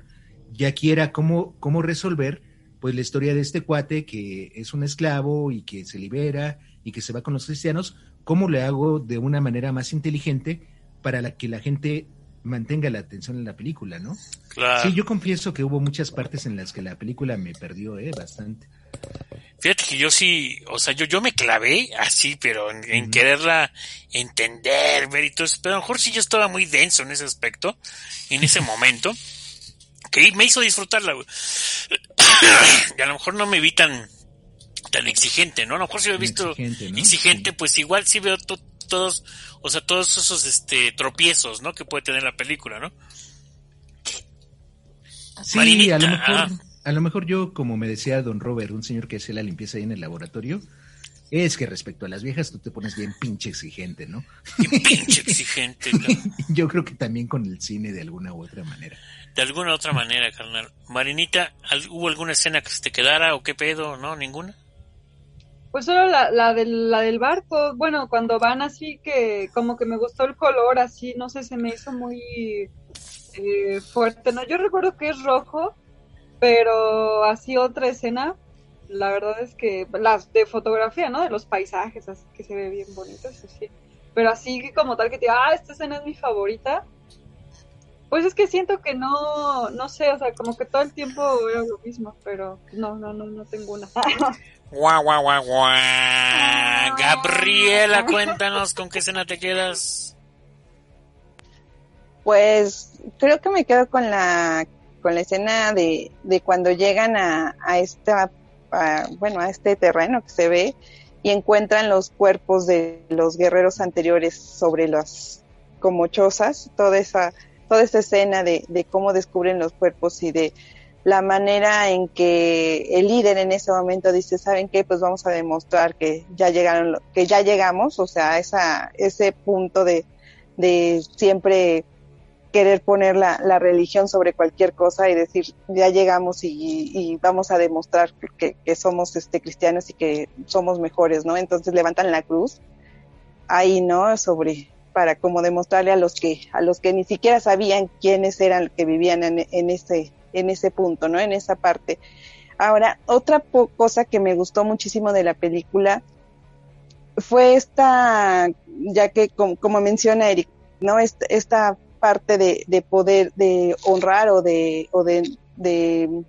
Y aquí era cómo, cómo resolver, pues, la historia de este cuate que es un esclavo y que se libera y que se va con los cristianos, ¿cómo le hago de una manera más inteligente para la que la gente mantenga la atención en la película, ¿no? Claro. Sí, yo confieso que hubo muchas partes en las que la película me perdió, ¿eh? Bastante. Fíjate que yo sí, o sea, yo, yo me clavé así, pero en, en quererla entender, ver y todo eso. Pero a lo mejor sí yo estaba muy denso en ese aspecto, en ese momento, que me hizo disfrutarla, güey. [COUGHS] y a lo mejor no me vi tan, tan exigente, ¿no? A lo mejor si lo he visto exigente, ¿no? exigente, Sí. pues igual sí veo to- todos, o sea, todos esos este tropiezos, ¿no? Que puede tener la película, ¿no? Sí, Marinita, a lo mejor, ah. a lo mejor yo, como me decía don Robert, un señor que hace la limpieza ahí en el laboratorio, es que respecto a las viejas tú te pones bien pinche exigente, ¿no? Qué pinche exigente, [LAUGHS] cabrón. Yo creo que también con el cine de alguna u otra manera. De alguna otra manera, carnal. Marinita, ¿al- ¿hubo alguna escena que se te quedara o qué pedo? ¿No? ¿Ninguna? Pues solo la, la, del, la del barco, bueno, cuando van así que como que me gustó el color así, no sé, se me hizo muy eh, fuerte, ¿no? Yo recuerdo que es rojo, pero así otra escena, la verdad es que las de fotografía, ¿no? De los paisajes, así que se ve bien bonito, eso sí. Pero así que como tal que te diga, ah, esta escena es mi favorita, pues es que siento que no, no sé, o sea, como que todo el tiempo veo lo mismo, pero no, no, no, no tengo una. [LAUGHS] Guau, guau, guau, guau. Gabriela, cuéntanos con qué escena te quedas. Pues creo que me quedo con la con la escena de, de cuando llegan a, a esta bueno a este terreno que se ve y encuentran los cuerpos de los guerreros anteriores sobre las como chozas toda esa toda esa escena de, de cómo descubren los cuerpos y de la manera en que el líder en ese momento dice saben qué pues vamos a demostrar que ya llegaron que ya llegamos o sea esa ese punto de de siempre querer poner la, religión sobre cualquier cosa y decir ya llegamos y, vamos a demostrar que, somos este cristianos y que somos mejores, ¿no? Entonces levantan la cruz ahí, ¿no? Sobre para como demostrarle a los que a los que ni siquiera sabían quiénes eran que vivían en, ese en ese punto, ¿no? En esa parte. Ahora, otra cosa que me gustó muchísimo de la película fue esta, ya que como, como menciona Eric, ¿no? Esta parte de, de poder, de honrar o de, o de, de,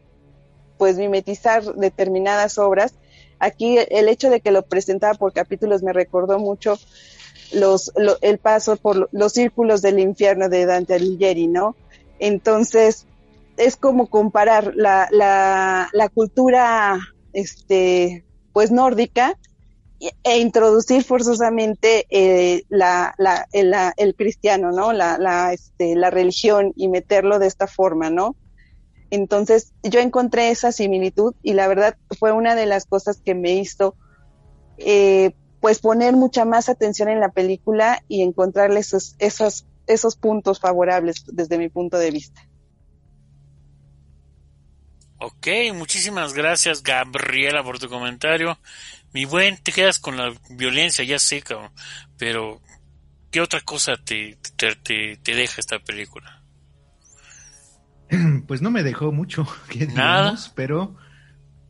pues mimetizar determinadas obras. Aquí el hecho de que lo presentaba por capítulos me recordó mucho los, lo- el paso por lo- los círculos del infierno de Dante Alighieri, ¿no? Entonces, es como comparar la, la, la cultura, este, pues nórdica e introducir forzosamente eh, la, la, el, la- el cristiano, ¿no? La, la, este, la religión y meterlo de esta forma, ¿no? Entonces yo encontré esa similitud y la verdad fue una de las cosas que me hizo eh, pues poner mucha más atención en la película y encontrarle esos, esos, esos puntos favorables desde mi punto de vista. Ok, muchísimas gracias Gabriela por tu comentario. Mi buen, te quedas con la violencia, ya sé, cabrón, pero ¿qué otra cosa te, te, te, te deja esta película? [CLEARS THROAT] Pues no me dejó mucho, [LAUGHS] que Nada. pero,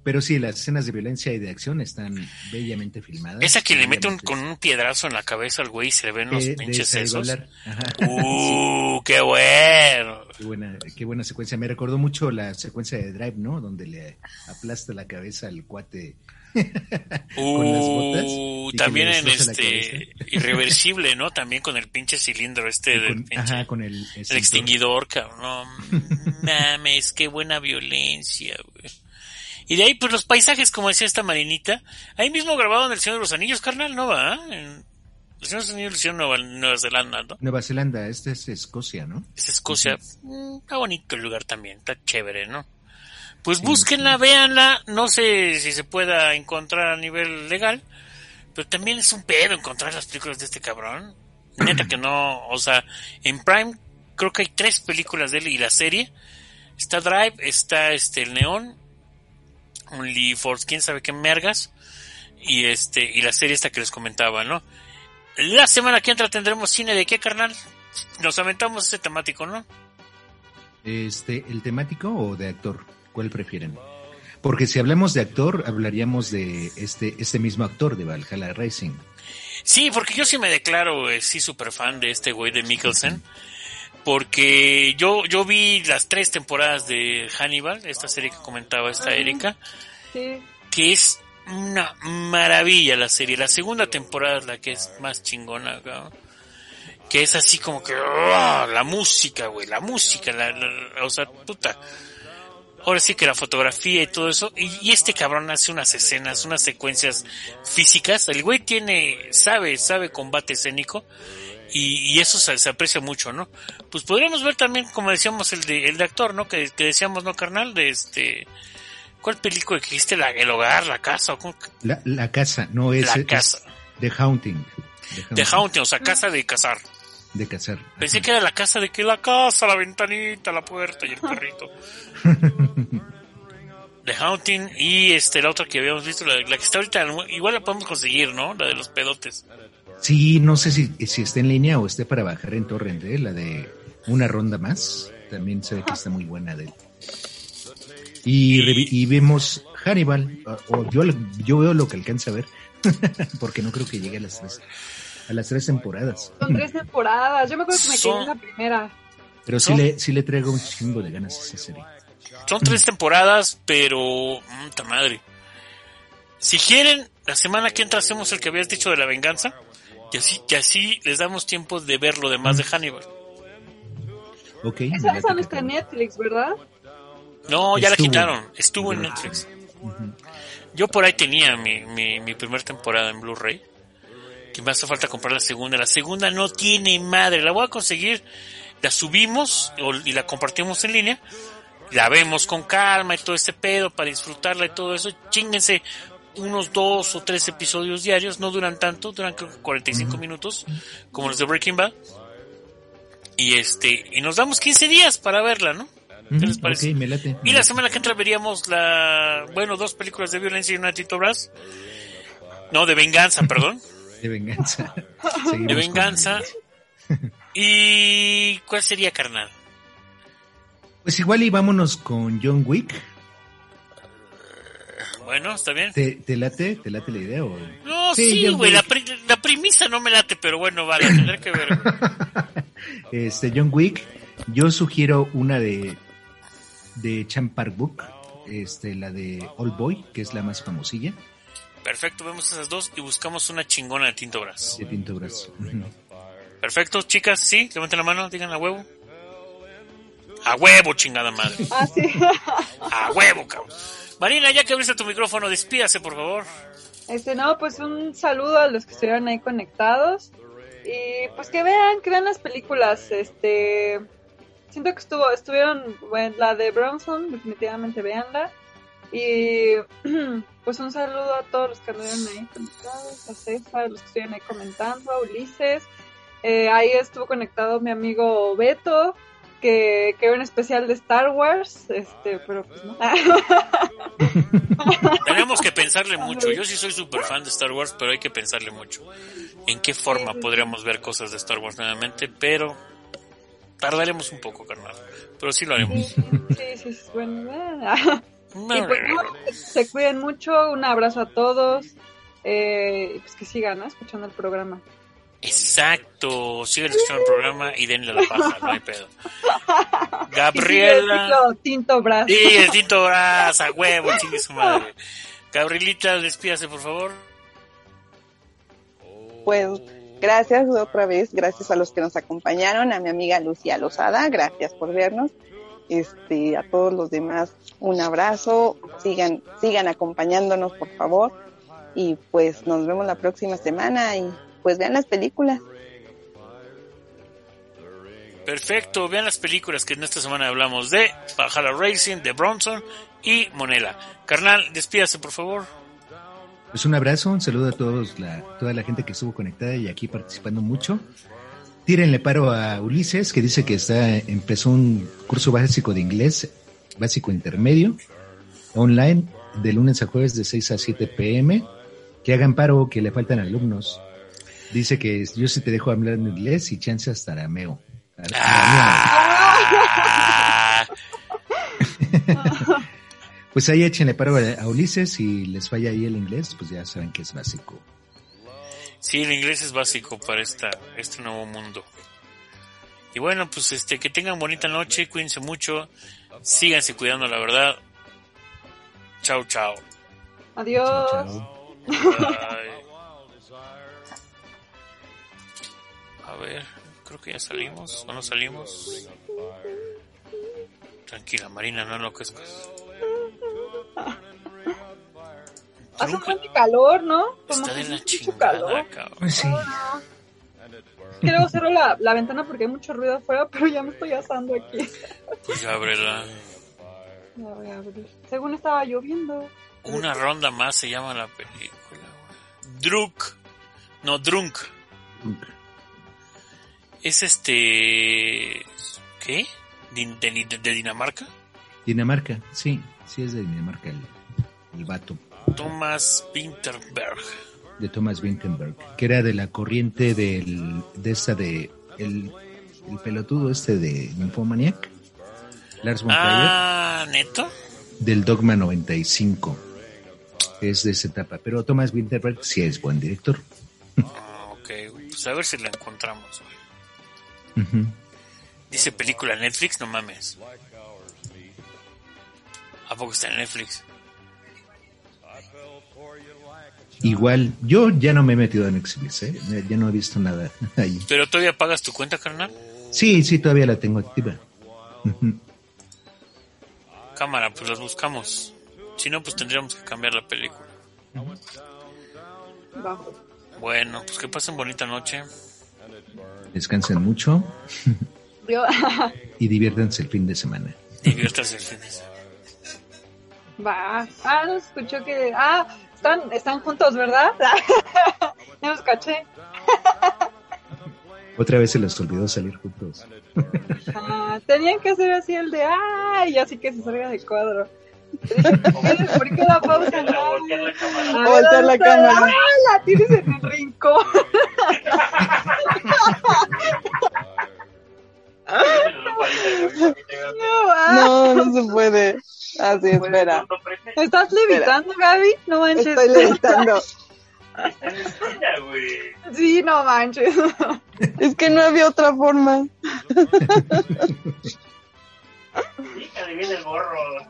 pero sí, las escenas de violencia y de acción están bellamente filmadas. Esa que le mete un, con un piedrazo en la cabeza al güey y se le ven los Eh, pinches sesos. [LAUGHS] ¡Uh, qué bueno! Qué buena, qué buena secuencia. Me recordó mucho la secuencia de Drive, ¿no? Donde le aplasta la cabeza al cuate [LAUGHS] con las botas. Uh, también en este irreversible, ¿no? También con el pinche cilindro este del Con- pinche- ajá, con el, el extinguidor, cabrón. No [LAUGHS] mames, qué buena violencia, güey. Y de ahí, pues los paisajes, como decía esta marinita, ahí mismo grabado en El Señor de los Anillos, carnal, ¿no va? En El Señor de los Anillos lo hicieron Nueva, Nueva Zelanda, ¿no? Nueva Zelanda, este es Escocia, ¿no? Es Escocia. Mm, Está bonito el lugar también, está chévere, ¿no? Pues búsquenla, véanla, no sé si se pueda encontrar a nivel legal, pero también es un pedo encontrar las películas de este cabrón. Neta que no, o sea, en Prime creo que hay tres películas de él y la serie. Está Drive, está este el Neón, Only Force, quién sabe qué mergas, y este, y la serie esta que les comentaba, ¿no? La semana que entra tendremos cine de qué, carnal? Nos aventamos ese temático, ¿no? Este, ¿el temático o de actor? ¿Cuál prefieren? Porque si hablamos de actor, hablaríamos de este, este mismo actor de Valhalla Racing. Sí, porque yo sí me declaro, eh, sí, súper fan de este güey de Mikkelsen. Porque yo, yo vi las tres temporadas de Hannibal, esta serie que comentaba esta Erika, Sí. que es una maravilla la serie. La segunda temporada es la que es más chingona, cabrón. Que es así como que, ¡ah! la música, güey, la música, la, la- la- o sea, puta. Ahora sí que la fotografía y todo eso, y, y este cabrón hace unas escenas, unas secuencias físicas, el güey tiene, sabe, sabe combate escénico, y, y eso se, se aprecia mucho, ¿no? Pues podríamos ver también, como decíamos, el de, el de actor, ¿no? Que, que decíamos, ¿no, carnal? De este, ¿cuál película que dijiste? La, el hogar, la casa, o cómo? La, la casa, no es, La es casa. The Haunting. De Haunting, o sea, casa de cazar. De cazar. Pensé que era la casa de que la casa, la ventanita, la puerta y el [LAUGHS] perrito. The Haunting y este la otra que habíamos visto, la, la que está ahorita, igual la podemos conseguir, ¿no? La de los pedotes. Sí, no sé si, si está en línea o esté para bajar en torrent, ¿eh? la de una ronda más. También se ve que está muy buena de él. Y, y vemos Hannibal, o- o yo, yo veo lo que alcanza a ver, [LAUGHS] porque no creo que llegue a las tres, a las tres temporadas. Son tres temporadas. Yo me acuerdo que me quedé en la primera. Pero sí ¿No? le, sí le traigo un chingo de ganas a esa serie. Son tres temporadas, pero... ¡Puta madre! Si quieren, la semana que entra hacemos el que habías dicho de la venganza. Y así, y así les damos tiempo de ver lo demás de Hannibal. Ok. Esa, no que está en. Netflix, ¿verdad? No, ya la quitaron. Estuvo en Netflix. Yo por ahí tenía mi, mi, mi primer temporada en Blu-ray. Que me hace falta comprar la segunda. La segunda no tiene madre. La voy a conseguir. La subimos o- y la compartimos en línea. La vemos con calma y todo este pedo para disfrutarla y todo eso. Chinguense unos dos o tres episodios diarios. No duran tanto. Duran creo que 45 minutos. Como los de Breaking Bad. Y este, y nos damos 15 días para verla, ¿no? ¿Qué les parece? ok, me late. me Y la semana que entra veríamos la, bueno, dos películas de violencia y una de Tito Brass. No, de venganza, [LAUGHS] perdón. De venganza. Seguimos De venganza. ¿Y cuál sería, carnal? Pues igual y vámonos con John Wick. Bueno, está bien. ¿Te, te late? ¿Te late la idea? O... No, Sí, sí, John güey, la, Wick. pri- la premisa no me late, pero bueno, vale, tendré que ver. [LAUGHS] Este, John Wick. Yo sugiero una de, de Chan Park Book. Este, la de Old Boy, que es la más famosilla. Perfecto, vemos esas dos y buscamos una chingona de Tinto Brass. De Tinto. Ujú. Perfecto, chicas, sí, levanten la mano, digan a huevo. A huevo, chingada madre. Ah, sí. A huevo, cabrón. Marina, ya que abriste tu micrófono, despídase, por favor. Este, no, pues un saludo a los que estuvieron ahí conectados. Y pues que vean, que vean las películas. Este, siento que estuvo, estuvieron, bueno, la de Bronson, definitivamente veanla. Y [CLEARS THROAT] pues un saludo a todos los que anduvieron ahí conectados, a César, los que estuvieron ahí comentando, a Ulises. Eh, ahí estuvo conectado mi amigo Beto, que, que era un especial de Star Wars, este, pero pues no. [LAUGHS] Tenemos que pensarle mucho. Yo sí soy súper fan de Star Wars, pero hay que pensarle mucho. ¿En qué forma podríamos ver cosas de Star Wars nuevamente? Pero tardaremos un poco, carnal. Pero sí lo haremos. Sí, sí, sí, bueno. eh. Y pues, no, se cuiden mucho, un abrazo a todos. Eh, y pues que sigan ¿no? escuchando el programa. Exacto. Sigan escuchando el programa y denle la paja, no hay pedo. [LAUGHS] Sigue Gabriela. Tinto Brass. Sí, el tinto brasa, huevo, chingue su madre. Gabrielita, despídase, por favor. Pues gracias otra vez, gracias a los que nos acompañaron, a mi amiga Lucía Lozada, gracias por vernos. Este, a todos los demás, un abrazo, sigan, sigan acompañándonos, por favor. Y pues nos vemos la próxima semana y pues vean las películas. Perfecto, vean las películas que en esta semana hablamos de Valhalla Racing, de Bronson y Monela. Carnal, despídase, por favor. Pues un abrazo, un saludo a todos la, toda la gente que estuvo conectada y aquí participando mucho. Tírenle paro a Ulises, que dice que está, empezó un curso básico de inglés, básico intermedio, online, de lunes a jueves de 6 a 7 pm. Que hagan paro, que le faltan alumnos. Dice que yo sí te dejo hablar en inglés y chance hasta arameo. Ah, Pues ahí échenle paro a, Ulises y les falla ahí el inglés, pues ya saben que es básico. sí, el inglés es básico para esta, este nuevo mundo. Y bueno, pues este, que tengan bonita noche, cuídense mucho, síganse cuidando, la verdad. Chao, chao. Adiós. A ver, creo que ya salimos o no salimos. Tranquila, Marina, no enloquezcas. [LAUGHS] Hace un buen calor, ¿no? Como Está que de la mucho chingada, calor. cabrón. Pues sí. Que luego cierro la, la ventana porque hay mucho ruido afuera, [LAUGHS] pero ya me estoy asando aquí. Pues ya ábrela. Ya voy a abrir. Según estaba lloviendo. Una ronda más se llama la película. Druk. No, Drunk. Es este. ¿Qué? ¿De, de- de Dinamarca? Dinamarca, sí, sí es de Dinamarca el, el vato Thomas Winterberg. de Thomas Vinterberg, que era de la corriente del, de esta de el, el pelotudo este de Nymphomaniac, Lars von Ah, ¿neto? del Dogma 95. Es de esa etapa, pero Thomas Winterberg sí es buen director. Ah, ok. Pues a ver si la encontramos, Dice película Netflix, no mames. ¿A poco está en Netflix? Igual, yo ya no me he metido en Netflix, ¿eh? ya no he visto nada [LAUGHS] ahí. ¿Pero todavía pagas tu cuenta, carnal? Sí, sí, todavía la tengo activa. Cámara, pues las buscamos. Si no, pues tendríamos que cambiar la película. Bueno, pues que pasen bonita noche. Descansen mucho Yo- [LAUGHS] y diviértanse el fin de semana. Diviértase el fin de semana. Va. Ah, no escuchó que. Ah, están, están juntos, ¿verdad? [LAUGHS] ya los caché. [LAUGHS] Otra vez se les olvidó salir juntos. Ah, tenían que hacer así el de. ¡Ay! Así que se salga de cuadro. [LAUGHS] ¿Por qué la pausa? no? Ah, Voltear la cámara. ¡Ah! La tienes en el rincón. No, [LAUGHS] ah. No, no se puede. Así, espera. ¿Estás levitando, Gaby? No manches. Estoy levitando. Sí, no manches. Es que no había otra forma. [LAUGHS]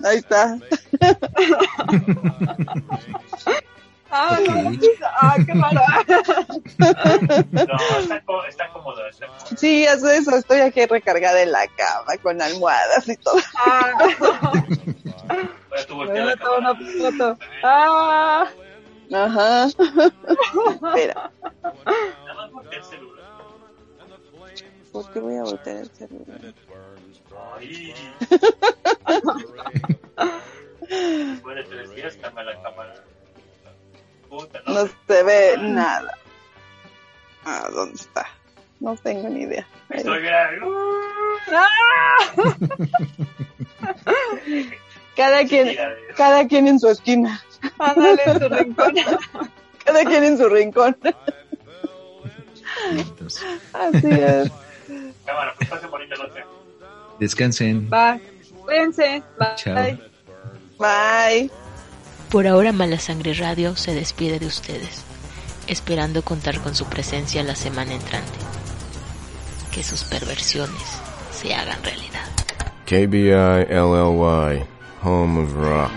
Ahí está. Ah, no. Ah, qué raro. No, está, está cómodo. Está cómodo. Sí, hace eso. Estoy aquí recargada en la cama con almohadas y todo. Ah, tú una foto. Ah, Ajá. Espera. Nada más el celular. ¿Por qué voy a voltear el celular? No. Se ve nada. Ah, ¿dónde está? No tengo ni idea. Estoy ah. [LAUGHS] Cada quien, cada quien en su esquina. Ándale en su rincón. [LAUGHS] Cada quien en su rincón. Así es. Cámara, pues pase bonita noche. Descansen. Bye. Cuídense. Bye. Chao. Bye. Por ahora Mala Sangre Radio se despide de ustedes, esperando contar con su presencia la semana entrante. Que sus perversiones se hagan realidad. KBI LLY, home of rock.